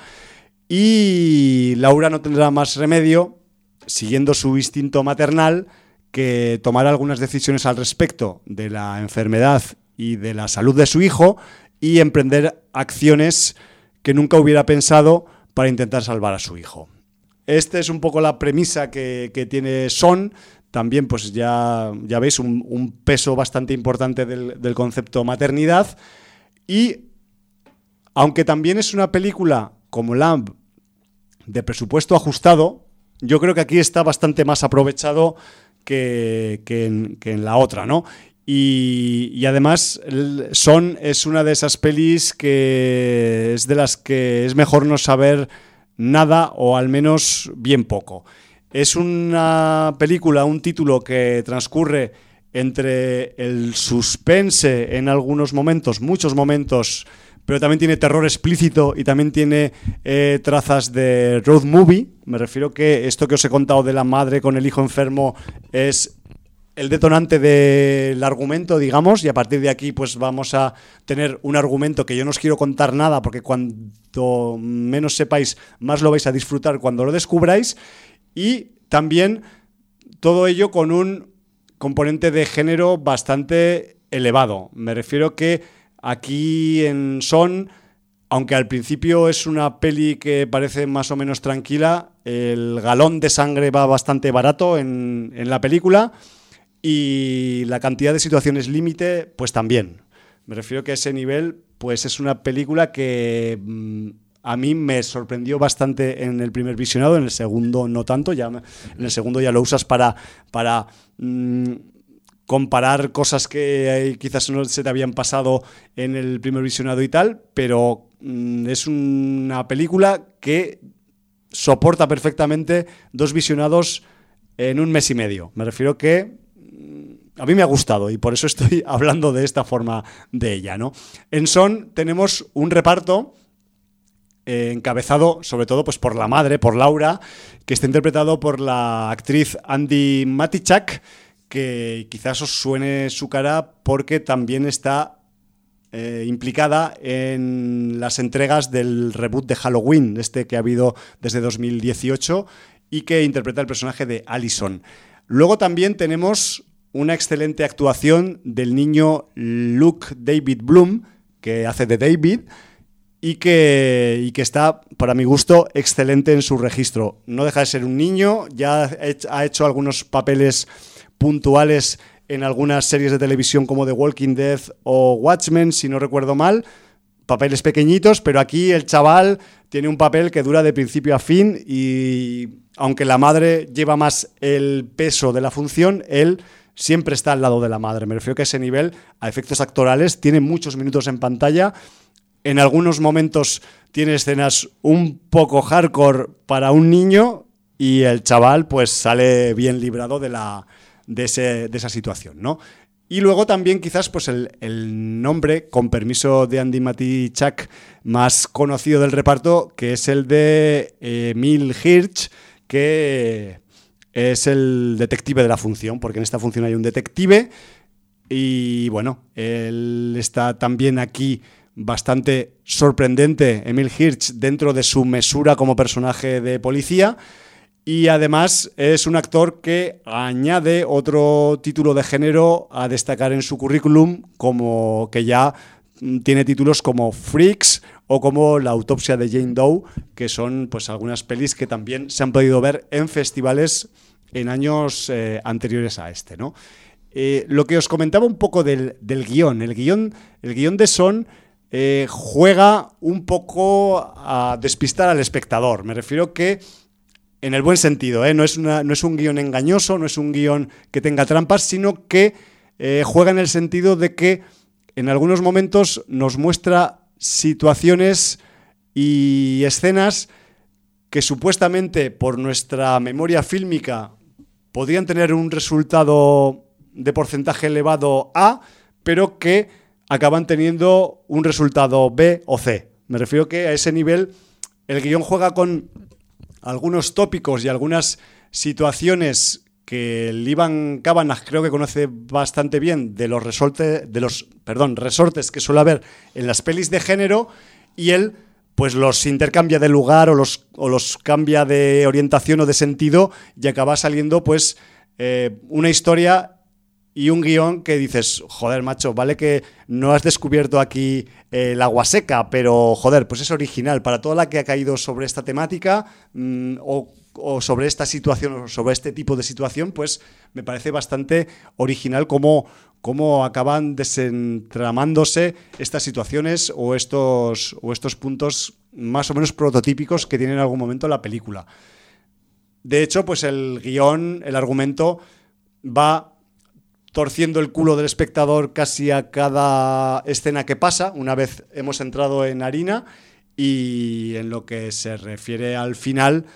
y Laura no tendrá más remedio, siguiendo su instinto maternal, que tomar algunas decisiones al respecto de la enfermedad y de la salud de su hijo y emprender acciones que nunca hubiera pensado para intentar salvar a su hijo. Esta es un poco la premisa que, que tiene Son, también pues ya, ya veis un, peso bastante importante del, concepto maternidad y aunque también es una película como Lamb de presupuesto ajustado, yo creo que aquí está bastante más aprovechado que, en, la otra, ¿no? Y, y, además Son es una de esas pelis que es de las que es mejor no saber nada o al menos bien poco. Es una película, un título que transcurre entre el suspense en algunos momentos, muchos momentos, pero también tiene terror explícito y también tiene eh, trazas de road movie. Me refiero que esto que os he contado de la madre con el hijo enfermo es el detonante del argumento, digamos, y a partir de aquí pues vamos a tener un argumento que yo no os quiero contar nada porque cuanto menos sepáis, más lo vais a disfrutar cuando lo descubráis y también todo ello con un componente de género bastante elevado. Me refiero que aquí en Son, aunque al principio es una peli que parece más o menos tranquila, el galón de sangre va bastante barato en, en la película y la cantidad de situaciones límite, pues también. Me refiero que a ese nivel, pues es una película que mm, a mí me sorprendió bastante en el primer visionado, en el segundo no tanto, ya en el segundo ya lo usas para, mm, comparar cosas que quizás no se te habían pasado en el primer visionado y tal, pero mm, es una película que soporta perfectamente dos visionados en un mes y medio. Me refiero que mm, a mí me ha gustado y por eso estoy hablando de esta forma de ella, ¿no? En Son tenemos un reparto eh, encabezado sobre todo pues, por la madre, por Laura, que está interpretado por la actriz Andy Matichak, que quizás os suene su cara porque también está eh, implicada en las entregas del reboot de Halloween, este que ha habido desde 2018 y que interpreta el personaje de Allison. Luego también tenemos una excelente actuación del niño Luke David Bloom, que hace de David, y que, y que está, para mi gusto, excelente en su registro. No deja de ser un niño, ya ha hecho algunos papeles puntuales en algunas series de televisión como The Walking Dead o Watchmen, si no recuerdo mal, papeles pequeñitos, pero aquí el chaval tiene un papel que dura de principio a fin y aunque la madre lleva más el peso de la función, él siempre está al lado de la madre. Me refiero que a ese nivel, a efectos actorales, tiene muchos minutos en pantalla en algunos momentos tiene escenas un poco hardcore para un niño y el chaval pues sale bien librado de, la, de, esa situación, ¿no? Y luego también quizás pues el, nombre, con permiso de Andy Matichak, más conocido del reparto, que es el de Emil Hirsch, que es el detective de la función, porque en esta función hay un detective Y bueno, él está también aquí bastante sorprendente, Emil Hirsch, dentro de su mesura como personaje de policía. Y además es un actor que añade otro título de género a destacar en su currículum, como que ya tiene títulos como Freaks o como La autopsia de Jane Doe, que son pues algunas pelis que también se han podido ver en festivales en años eh, anteriores a este, ¿no? Eh, lo que os comentaba un poco del, guion. El guion, el guion de Son eh, juega un poco a despistar al espectador. Me refiero que en el buen sentido, ¿eh? no, es no es un guion engañoso, no es un guion que tenga trampas, sino que eh, juega en el sentido de que en algunos momentos nos muestra situaciones y escenas que supuestamente por nuestra memoria fílmica podrían tener un resultado de porcentaje elevado A, pero que acaban teniendo un resultado B o C. Me refiero que a ese nivel el guion juega con algunos tópicos y algunas situaciones que el Iván Cabanagh creo que conoce bastante bien de los, resortes, de los perdón, resortes que suele haber en las pelis de género y él pues los intercambia de lugar o los, o los cambia de orientación o de sentido y acaba saliendo pues eh, una historia y un guion que dices, joder, macho, vale que no has descubierto aquí eh, el agua seca, pero joder, pues es original. Para toda la que ha caído sobre esta temática mm, o, sobre esta situación o sobre este tipo de situación, pues me parece bastante original cómo, cómo acaban desentramándose estas situaciones o estos, o estos puntos más o menos prototípicos que tiene en algún momento la película. De hecho, pues el guion, el argumento va torciendo el culo del espectador casi a cada escena que pasa, una vez hemos entrado en harina, y en lo que se refiere al final,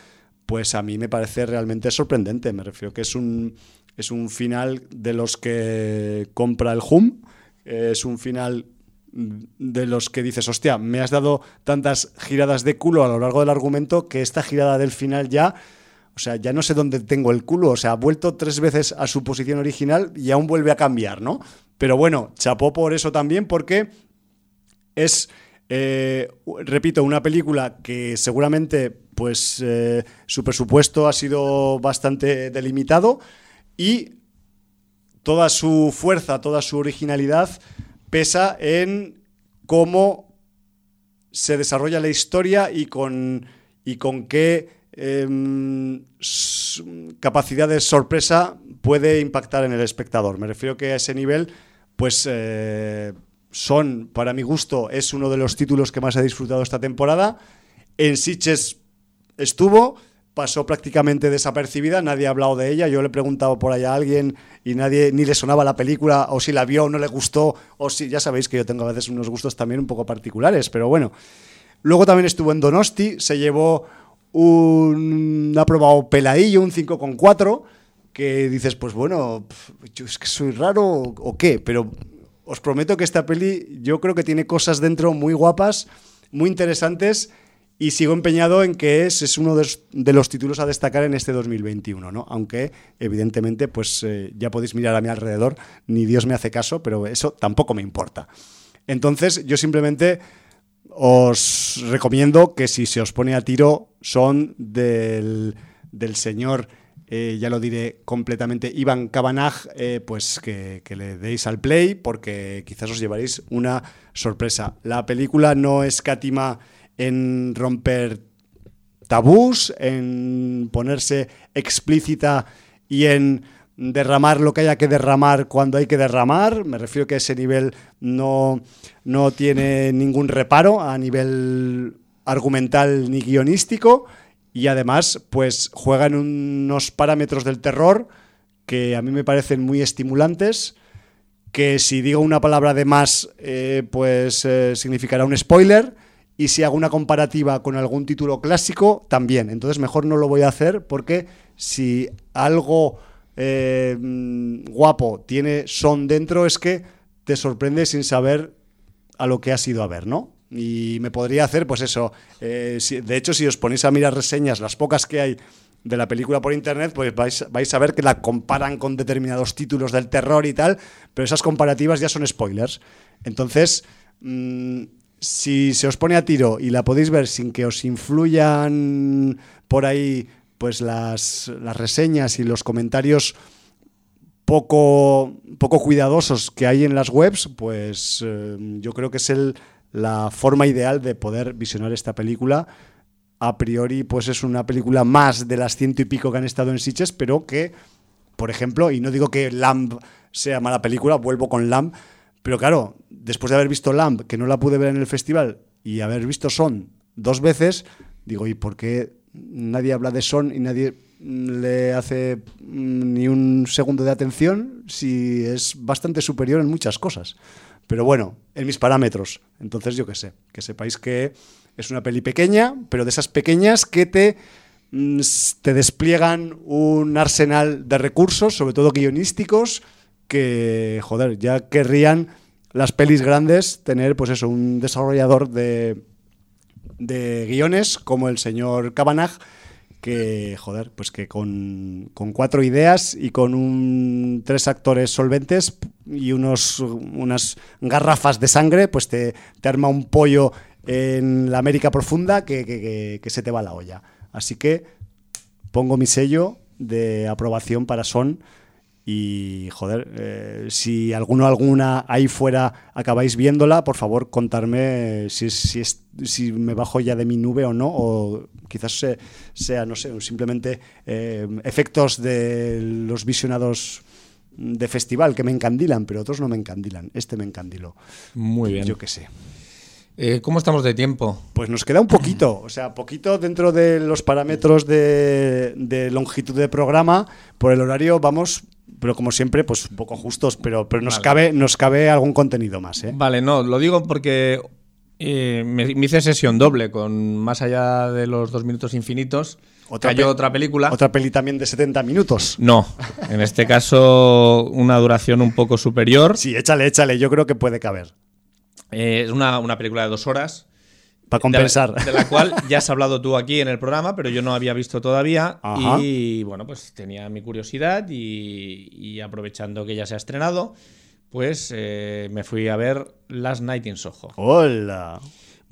pues a mí me parece realmente sorprendente. Me refiero que es un, es un final de los que compra el HUM, es un final de los que dices, hostia, me has dado tantas giradas de culo a lo largo del argumento que esta girada del final ya o sea, ya no sé dónde tengo el culo. O sea, ha vuelto tres veces a su posición original y aún vuelve a cambiar, ¿no? Pero bueno, chapó por eso también porque es, eh, repito, una película que seguramente pues eh, su presupuesto ha sido bastante delimitado y toda su fuerza, toda su originalidad pesa en cómo se desarrolla la historia y con, y con qué Em, capacidad de sorpresa puede impactar en el espectador. Me refiero que a ese nivel, pues eh, son, para mi gusto, es uno de los títulos que más he disfrutado esta temporada. En Sitches estuvo, pasó prácticamente desapercibida, nadie ha hablado de ella. Yo le he preguntado por allá a alguien y nadie ni le sonaba la película, o si la vio o no le gustó, o si ya sabéis que yo tengo a veces unos gustos también un poco particulares, pero bueno. Luego también estuvo en Donosti, se llevó un aprobado peladillo, un 5,4, que dices, pues bueno, yo es que soy raro o qué, pero os prometo que esta peli yo creo que tiene cosas dentro muy guapas, muy interesantes y sigo empeñado en que es, es uno de, los títulos a destacar en este 2021, ¿no? Aunque evidentemente pues eh, ya podéis mirar a mi alrededor, ni Dios me hace caso, pero eso tampoco me importa. Entonces yo simplemente os recomiendo que si se os pone a tiro son del, señor, eh, ya lo diré completamente, Iván Cabanaj, eh, pues que, le deis al play porque quizás os llevaréis una sorpresa. La película no escatima en romper tabús, en ponerse explícita y en derramar lo que haya que derramar cuando hay que derramar. Me refiero que ese nivel no, no tiene ningún reparo a nivel argumental ni guionístico. Y además pues juega en unos parámetros del terror que a mí me parecen muy estimulantes que si digo una palabra de más eh, pues eh, significará un spoiler. Y si hago una comparativa con algún título clásico también. Entonces mejor no lo voy a hacer porque si algo eh, guapo tiene son dentro es que te sorprende sin saber a lo que has ido a ver, ¿no? Y me podría hacer, pues eso, eh, de hecho, si os ponéis a mirar reseñas, las pocas que hay de la película por internet, pues vais, vais, a ver que la comparan con determinados títulos del terror y tal, pero esas comparativas ya son spoilers. Entonces, mm, si se os pone a tiro y la podéis ver sin que os influyan por ahí pues las, las reseñas y los comentarios poco, poco cuidadosos que hay en las webs, pues eh, yo creo que es el, la forma ideal de poder visionar esta película. A priori, pues es una película más de las ciento y pico que han estado en Sitges, pero que, por ejemplo, y no digo que Lamb sea mala película, vuelvo con Lamb, pero claro, después de haber visto Lamb, que no la pude ver en el festival, y haber visto Son dos veces, digo, ¿y por qué nadie habla de Son y nadie le hace mm, ni un segundo de atención si es bastante superior en muchas cosas. Pero bueno, en mis parámetros. Entonces yo qué sé, que sepáis que es una peli pequeña, pero de esas pequeñas que te, mm, te despliegan un arsenal de recursos, sobre todo guionísticos, que, joder, ya querrían las pelis grandes tener, pues eso, un desarrollador de, de guiones como el señor Cabanagh, que, joder, pues que con, cuatro ideas y con un, tres actores solventes y unos, unas garrafas de sangre, pues te, te arma un pollo en la América profunda que, que, se te va la olla. Así que pongo mi sello de aprobación para Son y joder, eh, si alguno alguna ahí fuera acabáis viéndola, por favor contarme si, si, si me bajo ya de mi nube o no, o quizás sea, no sé, simplemente eh, efectos de los visionados de festival que me encandilan, pero otros no me encandilan. Este me encandiló.
Muy bien.
Yo qué sé.
Eh, ¿Cómo estamos de tiempo?
Pues nos queda un poquito, o sea, poquito dentro de los parámetros de, de longitud de programa. Por el horario vamos pero como siempre, pues un poco justos, pero, pero nos, cabe, nos cabe algún contenido más. ¿eh?
Vale, no, lo digo porque eh, me, hice sesión doble, con más allá de los dos minutos infinitos. Otra cayó otra película.
¿Otra peli también de 70 minutos?
No, en este caso una duración un poco superior.
Sí, échale, échale, yo creo que puede caber.
Eh, es una, una película de dos horas
para compensar.
De la, cual ya has hablado tú aquí en el programa, pero yo no había visto todavía. Y bueno, pues tenía mi curiosidad y, aprovechando que ya se ha estrenado, pues eh, me fui a ver Last Night in Soho.
¡Hola!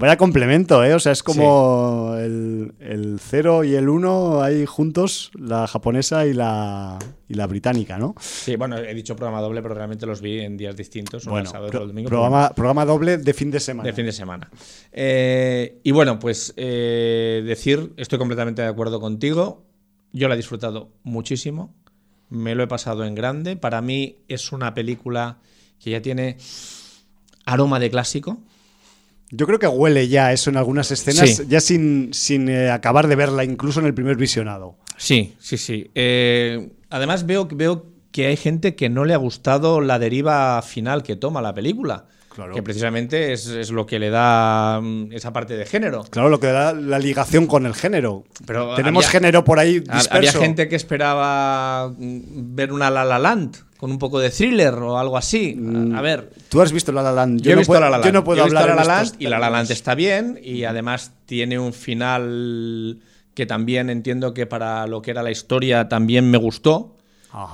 Vaya complemento, ¿eh? O sea, es como el, 0 y el 1 ahí juntos, la japonesa y la, y la británica, ¿no?
Sí, bueno, he dicho programa doble, pero realmente los vi en días distintos,
bueno, sábado el domingo. Programa, programa doble de fin de semana.
De fin de semana. Eh, y bueno, pues eh, decir, estoy completamente de acuerdo contigo. Yo la he disfrutado muchísimo. Me lo he pasado en grande. Para mí es una película que ya tiene aroma de clásico.
Yo creo que huele ya eso en algunas escenas, ya sin, sin eh, acabar de verla, incluso en el primer visionado.
Sí, sí, sí. Eh, además veo, veo que hay gente que no le ha gustado la deriva final que toma la película. Que precisamente es, lo que le da mm, esa parte de género.
Claro, lo que da la ligación con el género. Pero Tenemos género por ahí disperso.
Había gente que esperaba mm, ver una La La Land con un poco de thriller o algo así. A, mm, ver.
Tú has visto La La Land.
Yo, he visto
La
La Land.
Yo no puedo hablar
La La Land y La La Land está bien y además tiene un final que también entiendo que para lo que era la historia también me gustó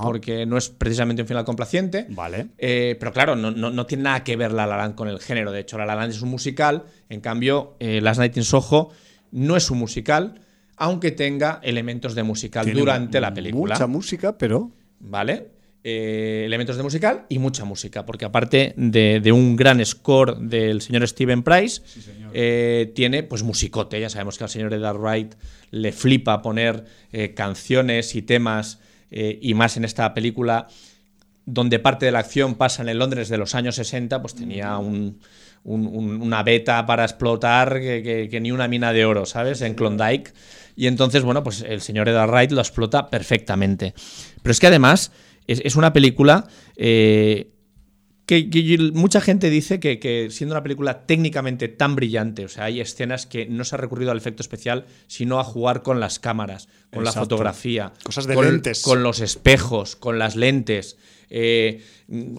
porque no es precisamente un final complaciente.
Vale.
Eh, pero claro, no, tiene nada que ver La La Land con el género. De hecho, La La Land es un musical. En cambio, eh, Last Night in Soho no es un musical, aunque tenga elementos de musical durante la película.
Mucha música, pero.
Vale. Eh, elementos de musical y mucha música, porque aparte de, un gran score del señor Steven Price, tiene pues musicote. Ya sabemos que al señor Edgar Wright le flipa poner canciones y temas eh, y más en esta película donde parte de la acción pasa en el Londres de los años 60, pues tenía una beta para explotar que, ni una mina de oro, ¿sabes? En Klondike. Y entonces, bueno, pues el señor Edgar Wright lo explota perfectamente. Pero es que además es, una película eh, que, mucha gente dice que, siendo una película técnicamente tan brillante, o sea, hay escenas que no se ha recurrido al efecto especial, sino a jugar con las cámaras, con la fotografía,
cosas de
con,
lentes,
con los espejos, con las lentes. Eh,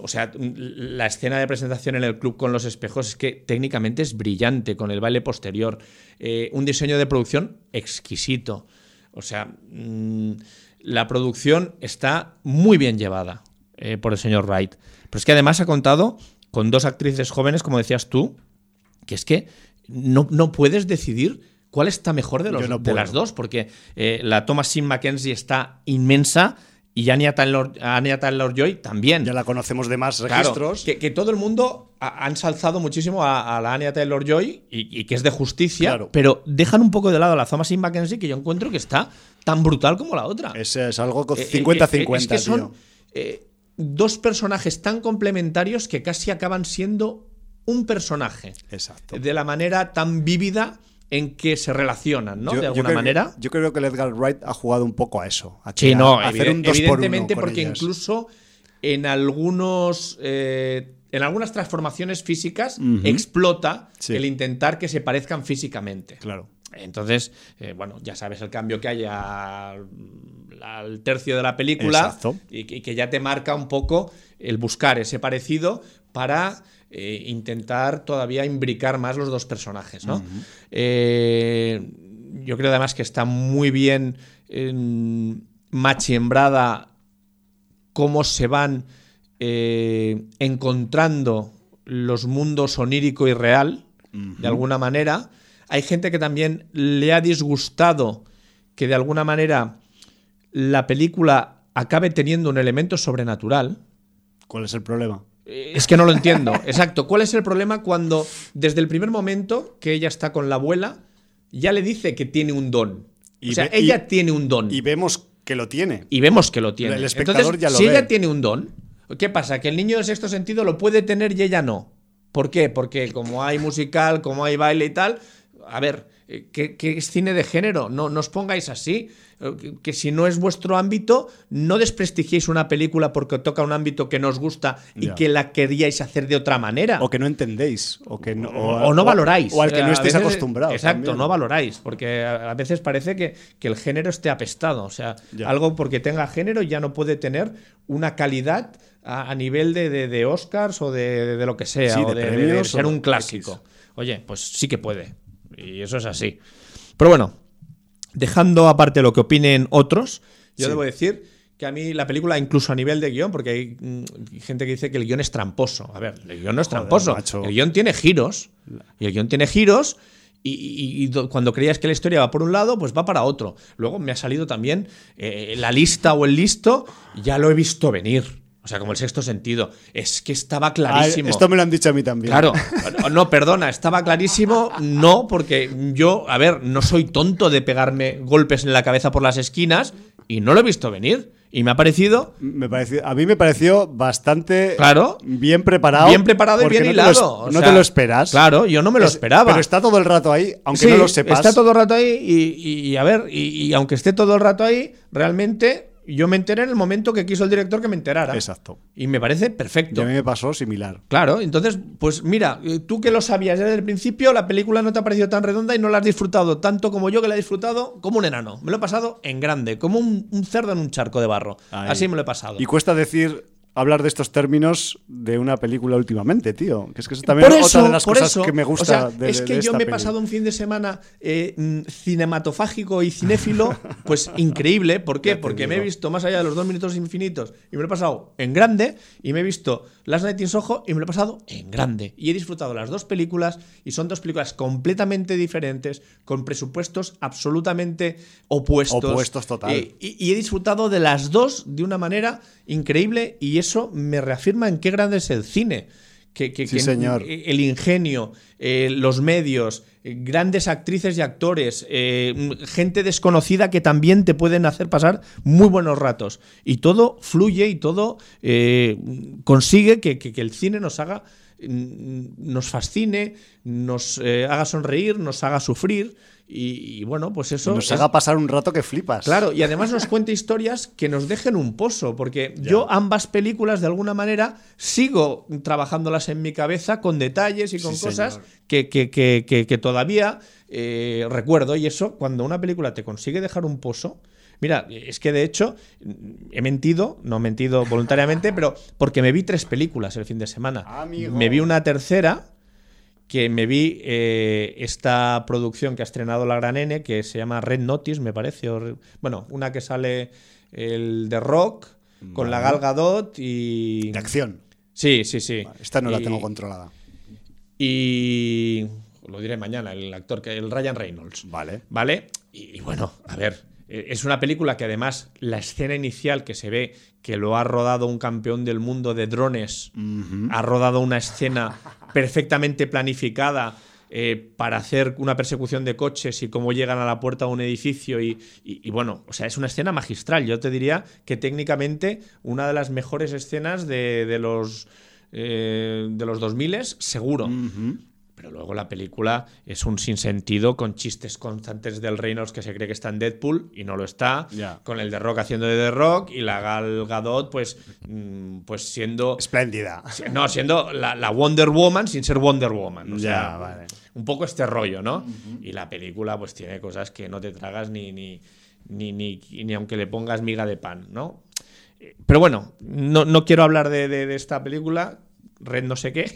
o sea, la escena de presentación en el club con los espejos es que técnicamente es brillante, con el baile posterior. Eh, un diseño de producción exquisito. O sea, mm, la producción está muy bien llevada eh, por el señor Wright. Pero es que además ha contado con dos actrices jóvenes, como decías tú, que es que no, no puedes decidir cuál está mejor de, los, de las dos, porque eh, la Thomasin Mackenzie está inmensa y Anya Taylor, Joy también.
Ya la conocemos de más registros.
que, todo el mundo ha, ensalzado muchísimo a, la Anya Taylor Joy y, que es de justicia, pero dejan un poco de lado a la Thomasin Mackenzie que yo encuentro que está tan brutal como la otra.
Es, es algo 50-50. Eh, es que son
dos personajes tan complementarios que casi acaban siendo un personaje.
Exacto.
De la manera tan vívida en que se relacionan, ¿no? de alguna manera.
Yo creo que el Edgar Wright ha jugado un poco a eso. A
sí, no, hacer un evidentemente, porque incluso en algunos. Eh, en algunas transformaciones físicas explota el intentar que se parezcan físicamente.
Claro.
Entonces, eh, bueno, ya sabes el cambio que hay al, tercio de la película y que, ya te marca un poco el buscar ese parecido para eh, intentar todavía imbricar más los dos personajes, ¿no? Eh, yo creo además que está muy bien machiembrada cómo se van eh, encontrando los mundos onírico y real, de alguna manera. Hay gente que también le ha disgustado que de alguna manera la película acabe teniendo un elemento sobrenatural.
¿Cuál es el problema?
Es que no lo entiendo. Exacto. ¿Cuál es el problema cuando desde el primer momento que ella está con la abuela, ya le dice que tiene un don? o sea, ella tiene un don.
Y vemos que lo tiene.
Y vemos que lo tiene. El espectador ya lo si ella tiene un don, ¿qué pasa? Que el niño de sexto sentido lo puede tener y ella no. ¿Por qué? Porque como hay musical, como hay baile y tal, a ver, eh, ¿qué, es cine de género? No, no os pongáis así. Eh, que, si no es vuestro ámbito, no desprestigiéis una película porque toca un ámbito que nos gusta y que la queríais hacer de otra manera.
O que no entendéis. O que no,
o, no valoráis.
O al que no estéis acostumbrados.
Exacto, no valoráis. Porque a veces parece que, el género esté apestado. O sea, algo porque tenga género ya no puede tener una calidad a, nivel de, Oscars o de, lo que sea. o de, ser un clásico. Oye, pues sí que puede. Y eso es así. Pero bueno, dejando aparte lo que opinen otros, yo debo decir que a mí la película, incluso a nivel de guion, porque hay mm, gente que dice que el guion es tramposo. A ver, el guion no es tramposo. El guion tiene giros. Y el guion tiene giros. Y, cuando creías que la historia va por un lado, pues va para otro. Luego me ha salido también eh, la lista o el listo, ya lo he visto venir. O sea, como el sexto sentido. Es que estaba ah, clarísimo.
esto me lo han dicho a mí también.
Claro. No, perdona, estaba clarísimo. No, porque yo, a ver, no soy tonto de pegarme golpes en la cabeza por las esquinas y no lo he visto venir. Y me ha parecido.
Me pareció, a mí me pareció bastante.
Claro.
Bien preparado.
Bien preparado y bien hilado.
no te lo esperas.
Claro, yo no me lo esperaba.
Pero está todo el rato ahí, aunque no lo sepas.
Está todo el rato ahí y, a ver, y aunque esté todo el rato ahí, realmente yo me enteré en el momento que quiso el director que me enterara.
Exacto.
Y me parece perfecto.
Y a mí me pasó similar.
Claro, entonces, pues mira, eh, tú que lo sabías desde el principio, la película no te ha parecido tan redonda y no la has disfrutado tanto como yo que la he disfrutado como un enano. Me lo he pasado en grande, como un, cerdo en un charco de barro. Así me lo he pasado.
Y cuesta decir hablar de estos términos de una película últimamente, tío. Que es que eso también es otra de las cosas que me gusta
o sea, Es que yo me he pasado un fin de semana eh, cinematofágico y cinéfilo, pues increíble. ¿Por qué? Porque me he visto más allá de los dos minutos infinitos y me lo he pasado en grande y me he visto Last Night in Soho y me lo he pasado en grande. Y he disfrutado las dos películas y son dos películas completamente diferentes, con presupuestos absolutamente opuestos.
Opuestos total.
y, y he disfrutado de las dos de una manera increíble y eso me reafirma en qué grande es el cine. Que,
señor.
el ingenio, eh, los medios, eh, grandes actrices y actores, eh, gente desconocida que también te pueden hacer pasar muy buenos ratos. Y todo fluye y todo consigue que, el cine nos haga, mm, nos fascine, nos haga sonreír, nos haga sufrir. Y, bueno, pues eso.
Nos haga pasar un rato que flipas.
Claro, y además nos cuente historias que nos dejen un pozo, porque yo ambas películas, de alguna manera, sigo trabajándolas en mi cabeza con detalles y con cosas que, que, que, todavía eh, recuerdo. Y eso, cuando una película te consigue dejar un pozo. Mira, es que de hecho he mentido, no he mentido voluntariamente, pero porque me vi tres películas el fin de semana. Me vi una tercera que me vi eh, esta producción que ha estrenado la Gran N, que se llama Red Notice, me parece. bueno, una que sale el de Rock, con la Gal Gadot y...
De acción.
Sí, sí, sí.
esta no la tengo controlada.
Y lo diré mañana, el actor, que el Ryan Reynolds.
Vale.
Vale. Y, bueno, a ver, es una película que además la escena inicial que se ve que lo ha rodado un campeón del mundo de drones, ha rodado una escena perfectamente planificada eh, para hacer una persecución de coches y cómo llegan a la puerta de un edificio y, bueno, o sea, es una escena magistral. Yo te diría que técnicamente una de las mejores escenas de, los... Eh, de los 2000 seguro. Pero luego la película es un sinsentido con chistes constantes del Reynolds que se cree que está en Deadpool y no lo está. Con el de Rock haciendo de The Rock y la Gal Gadot, pues, mm, pues siendo.
Espléndida.
No, siendo la, Wonder Woman sin ser Wonder Woman. O sea, un poco este rollo, ¿no? Y la película, pues tiene cosas que no te tragas ni, ni, ni, ni, aunque le pongas miga de pan, ¿no? Pero bueno, no, no quiero hablar de, de esta película red no sé qué.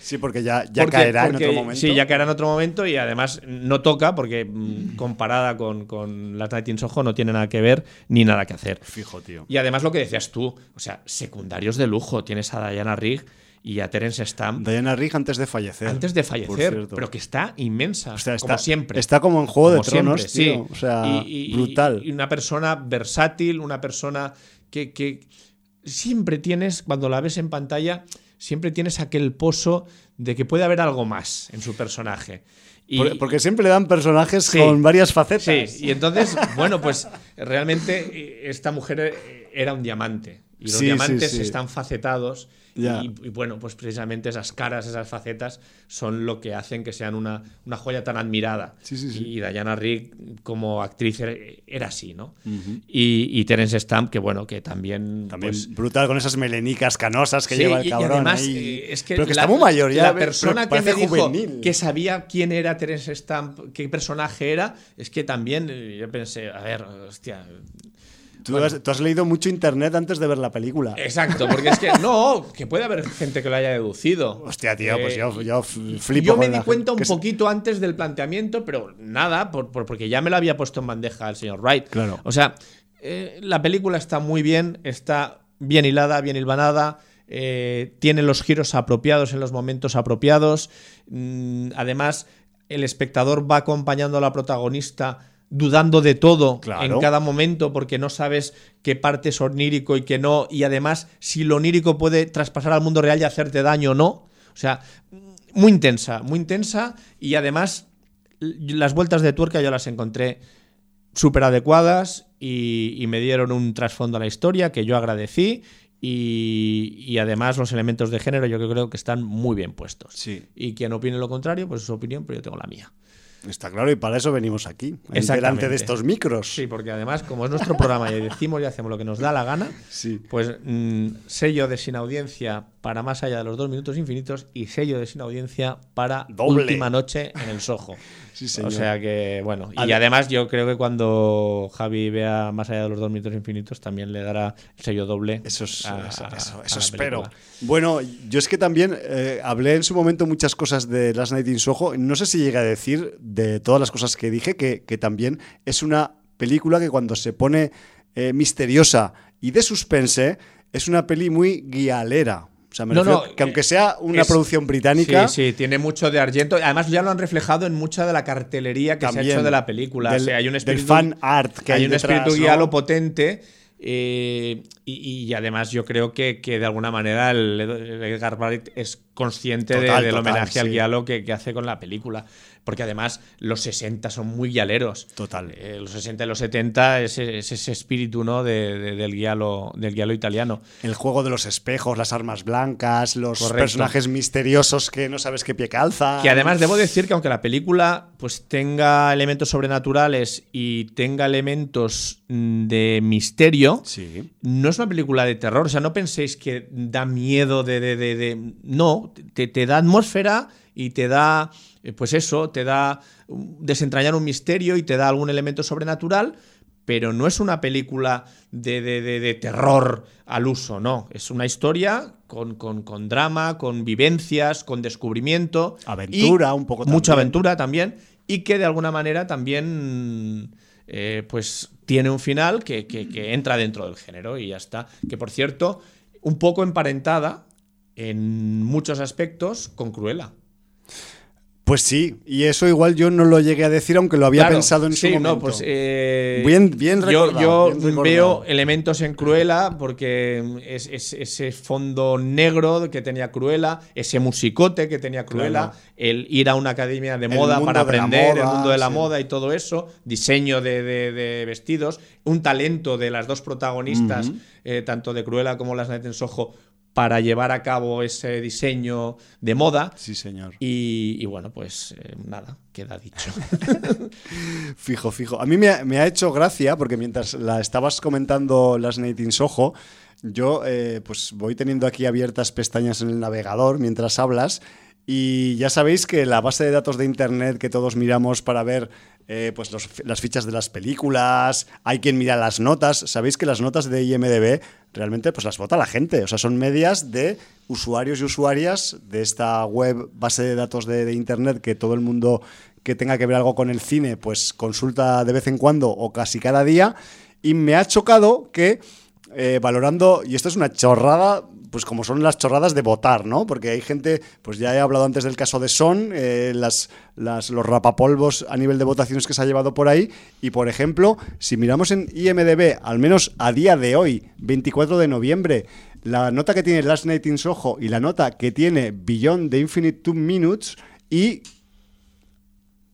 Sí, porque ya, ya caerá en otro momento.
Sí, ya caerá en otro momento y además no toca porque mm, comparada con, con las Night in Soho no tiene nada que ver ni nada que hacer.
Fijo, tío.
Y además lo que decías tú, o sea, secundarios de lujo. Tienes a Diana Rigg y a Terence Stamp.
Diana Rigg antes de fallecer.
Antes de fallecer, pero que está inmensa, como siempre.
Está como en Juego de Tronos, sí. O sea, brutal.
Y una persona versátil, una persona que, que siempre tienes, cuando la ves en pantalla siempre tienes aquel pozo de que puede haber algo más en su personaje.
Y, porque siempre le dan personajes con varias facetas.
Sí, y entonces, bueno, pues realmente eh, esta mujer eh, era un diamante. Y los diamantes están facetados y, bueno, pues precisamente esas caras, esas facetas son lo que hacen que sean una, una joya tan admirada. y Diana Rigg como actriz era así, ¿no? y, y, Terence Stamp, que bueno, que también...
También pues brutal con esas melenicas canosas que lleva el cabrón.
además,
ahí.
Eh, es que
pero que está muy mayor ya.
La persona que me dijo que sabía quién era Terence Stamp, qué personaje era, es que también eh, yo pensé, a ver, hostia,
Tú, has, leído mucho internet antes de ver la película.
Exacto, porque es que no, que puede haber gente que lo haya deducido.
Hostia, tío, pues yo, eh, yo flipo.
Yo me di cuenta un poquito antes del planteamiento, pero nada, porque ya me lo había puesto en bandeja el señor Wright.
Claro.
O sea, eh, la película está muy bien, está bien hilada, bien hilvanada. Eh, tiene los giros apropiados en los momentos apropiados. Mm, además, el espectador va acompañando a la protagonista dudando de todo en cada momento porque no sabes qué parte es onírico y qué no, y además si lo onírico puede traspasar al mundo real y hacerte daño o no. O sea, muy intensa, muy intensa y además las vueltas de tuerca yo las encontré súper adecuadas y, me dieron un trasfondo a la historia que yo agradecí y, y, además los elementos de género yo creo que están muy bien puestos.
Sí.
Y quien opine lo contrario, pues es su opinión, pero yo tengo la mía.
Está claro, y para eso venimos aquí, delante de estos micros.
Sí, porque además, como es nuestro programa y decimos y hacemos lo que nos da la gana,
sí.
pues mm, sello de sin audiencia para más allá de los dos minutos infinitos y sello de sin audiencia para última noche en el Soho. O sea que, bueno. Y además, yo creo que cuando Javi vea más allá de los dos minutos infinitos, también le dará el sello doble.
Eso, eso, espero. Bueno, yo es que también eh, hablé en su momento muchas cosas de Last Night in Soho. No sé si llega a decir de todas las cosas que dije, que, que también es una película que cuando se pone eh, misteriosa y de suspense, es una peli muy guialera. O sea, me no, que aunque sea una producción británica.
Sí, sí, tiene mucho de Argento. Además, ya lo han reflejado en mucha de la cartelería que se ha hecho de la película.
hay un espíritu, fan art que hay,
un espíritu guialo potente. Eh, y, además yo creo que, que de alguna manera el Edgar Wright es consciente del homenaje al guialo que, que, hace con la película porque además los 60 son muy guialeros.
Total.
Eh, los 60 y los 70 es, ese espíritu ¿no? del, guialo, del guialo italiano.
El juego de los espejos, las armas blancas, los personajes misteriosos que no sabes qué pie calza.
Que además debo decir que aunque la película pues tenga elementos sobrenaturales y tenga elementos mm, de misterio, no es una película de terror. O sea, no penséis que da miedo de... de, de, no, te, te da atmósfera y te da eh, pues eso, te da desentrañar un misterio y te da algún elemento sobrenatural, pero no es una película de, de, terror al uso, no. Es una historia con, con, drama, con vivencias, con descubrimiento.
Aventura, un poco también.
Mucha aventura también. Y que de alguna manera también. Eh, pues tiene un final que, que entra dentro del género y ya está. Que por cierto, un poco emparentada en muchos aspectos con Cruella.
Pues sí, y eso igual yo no lo llegué a decir, aunque lo había pensado en su momento. No,
pues, eh,
bien, bien
recordado, Yo, veo elementos en Cruella porque es, ese fondo negro que tenía Cruella, ese musicote que tenía Cruella, el ir a una academia de moda para aprender el mundo de la moda y todo eso, diseño de, vestidos, un talento de las dos protagonistas, eh, tanto de Cruella como las Night en Soho, para llevar a cabo ese diseño de moda.
Sí, señor.
Y, bueno, pues eh, nada, queda dicho.
fijo, fijo. A mí me ha, hecho gracia porque mientras la estabas comentando las Night Soho, yo eh, pues voy teniendo aquí abiertas pestañas en el navegador mientras hablas y ya sabéis que la base de datos de Internet que todos miramos para ver eh, pues las fichas de las películas, hay quien mira las notas. Sabéis que las notas de IMDB realmente pues las vota la gente. O sea, son medias de usuarios y usuarias de esta web, base de datos de, Internet que todo el mundo que tenga que ver algo con el cine pues consulta de vez en cuando o casi cada día. Y me ha chocado que eh, valorando, y esto es una chorrada, pues como son las chorradas de votar, ¿no? Porque hay gente, pues ya he hablado antes del caso de Son, eh, las, los rapapolvos a nivel de votaciones que se ha llevado por ahí, y por ejemplo, si miramos en IMDB, al menos a día de hoy, 24 de noviembre, la nota que tiene Last Night in Soho y la nota que tiene Beyond the Infinite Two Minutes, y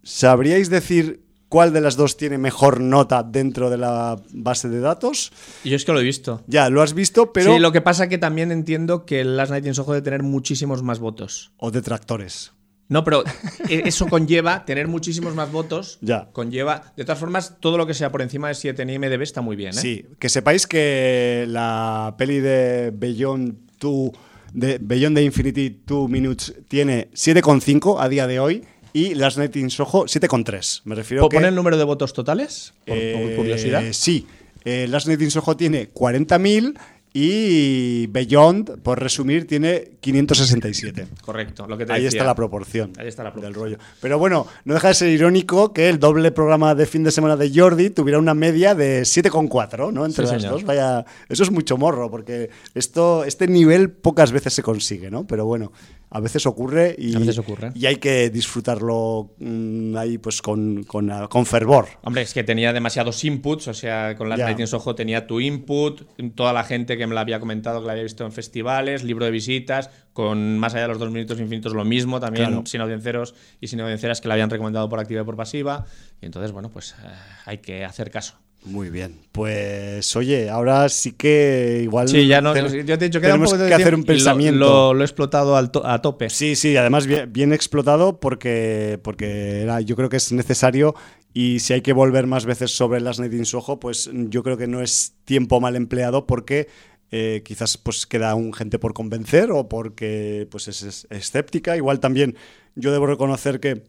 ¿sabríais decir cuál de las dos tiene mejor nota dentro de la base de datos.
Yo es que lo he visto.
Ya, lo has visto, pero...
Sí, lo que pasa es que también entiendo que Last Night in Soho de tener muchísimos más votos.
O detractores.
No, pero e-, eso conlleva tener muchísimos más votos.
Ya.
Conlleva. De todas formas, todo lo que sea por encima de 7 en IMDb está muy bien. ¿eh?
Sí, que sepáis que la peli de Beyond Two, de Beyond the Infinity Two Minutes tiene 7,5 a día de hoy y Last Night in Soho 7,3. Me refiero
¿Pone el número de votos totales? Por, eh, curiosidad.
Sí. Eh, Last Night in Soho tiene 40.000 y Beyond, por resumir, tiene 567.
Correcto, lo que te
Ahí está la proporción.
Ahí está la proporción.
Del rollo. Pero bueno, no deja de ser irónico que el doble programa de fin de semana de Jordi tuviera una media de 7,4, ¿no? Entre las dos. Vaya, eso es mucho morro, porque esto, este nivel pocas veces se consigue, ¿no? Pero bueno, a veces ocurre y, y hay que disfrutarlo mm, ahí pues con, con, fervor.
Hombre, es que tenía demasiados inputs, o sea, con las Night Soho tenía tu input, toda la gente que me la había comentado, que la había visto en festivales, libro de visitas, con más allá de los dos minutos infinitos lo mismo, también sin audienceros y sin audiencias que la habían recomendado por activa y por pasiva. Y entonces, bueno, pues eh, hay que hacer caso.
Muy bien. Pues oye, ahora sí que igual.
Sí, ya no. yo te he dicho que
tenemos que hacer un pensamiento.
Lo, he explotado a tope.
Sí, sí, además bien, explotado porque, porque era, yo creo que es necesario y si hay que volver más veces sobre las Night in Soho, pues yo creo que no es tiempo mal empleado porque eh, quizás pues queda un gente por convencer o porque pues es escéptica. Igual también yo debo reconocer que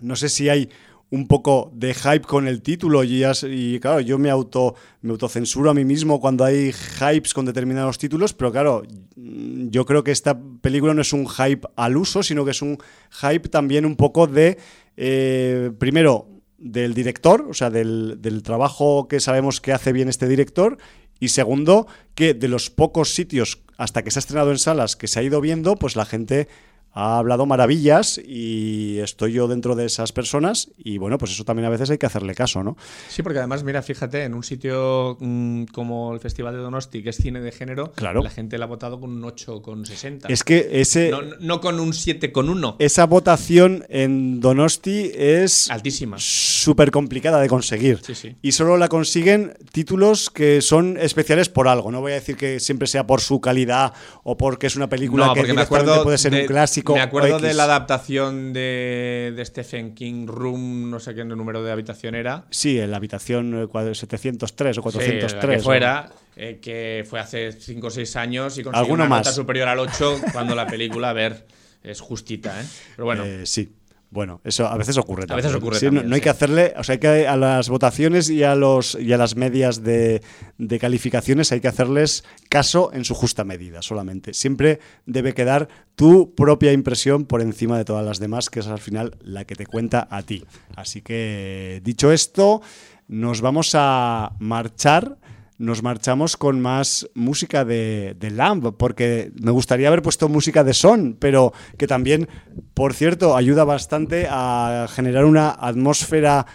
no sé si hay un poco de hype con el título y, y claro, yo me auto me autocensuro a mí mismo cuando hay hypes con determinados títulos, pero claro, yo creo que esta película no es un hype al uso, sino que es un hype también un poco de, eh, primero, del director, o sea, del, del trabajo que sabemos que hace bien este director, y segundo, que de los pocos sitios hasta que se ha estrenado en salas que se ha ido viendo, pues la gente ha hablado maravillas y estoy yo dentro de esas personas y bueno, pues eso también a veces hay que hacerle caso, ¿no?
Sí, porque además, mira, fíjate, en un sitio mm, como el Festival de Donosti, que es cine de género,
claro.
la gente la ha votado con un 8,60.
Es que ese...
No, con un 7,1.
Esa votación en Donosti es...
Altísima.
Súper complicada de conseguir.
Sí, sí.
Y solo la consiguen títulos que son especiales por algo. No voy a decir que siempre sea por su calidad o porque es una película que me acuerdo puede ser un clásico
me acuerdo de la adaptación de, Stephen King Room, no sé qué número de habitación era.
Sí, en la habitación 703 o 403.
que fuera, eh, que fue hace 5 o 6 años y consiguió una nota superior al 8 cuando la película, a ver, es justita, ¿eh? Pero bueno.
Eh, sí. Bueno, eso a veces ocurre.
A veces ocurre.
no, hay que hacerle, o sea, hay que a las votaciones y a los y a las medias de, de, calificaciones hay que hacerles caso en su justa medida solamente. Siempre debe quedar tu propia impresión por encima de todas las demás, que es al final la que te cuenta a ti. Así que dicho esto, nos vamos a marchar nos marchamos con más música de, Lamb, porque me gustaría haber puesto música de Son, pero que también, por cierto, ayuda bastante a generar una atmósfera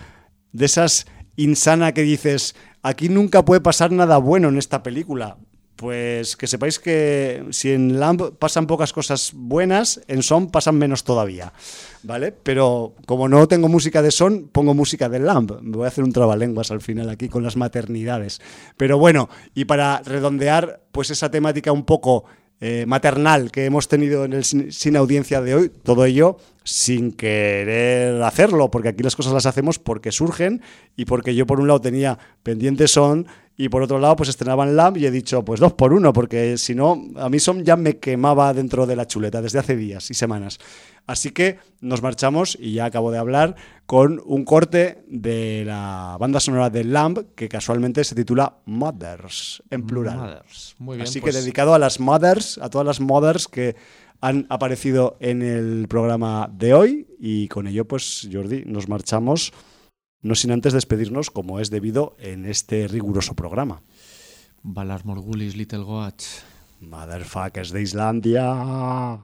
de esas insana que dices, aquí nunca puede pasar nada bueno en esta película. Pues que sepáis que si en Lamb pasan pocas cosas buenas, en Son pasan menos todavía. ¿Vale? Pero como no tengo música de Son, pongo música de Lamb. Me voy a hacer un trabalenguas al final aquí con las maternidades. Pero bueno, y para redondear, pues esa temática un poco eh, maternal que hemos tenido en el sin, audiencia de hoy, todo ello sin querer hacerlo, porque aquí las cosas las hacemos porque surgen y porque yo por un lado tenía pendientes son y por otro lado, pues estrenaban LAMP y he dicho, pues dos por uno, porque si no, a mí son ya me quemaba dentro de la chuleta desde hace días y semanas. Así que nos marchamos, y ya acabo de hablar, con un corte de la banda sonora de LAMP, que casualmente se titula Mothers, en plural.
Mothers. Muy bien,
Así que pues dedicado a las Mothers, a todas las Mothers que han aparecido en el programa de hoy. Y con ello, pues Jordi, nos marchamos no sin antes despedirnos como es debido en este riguroso programa.
Valar Morgulis, Little Goats.
Motherfuckers de Islandia.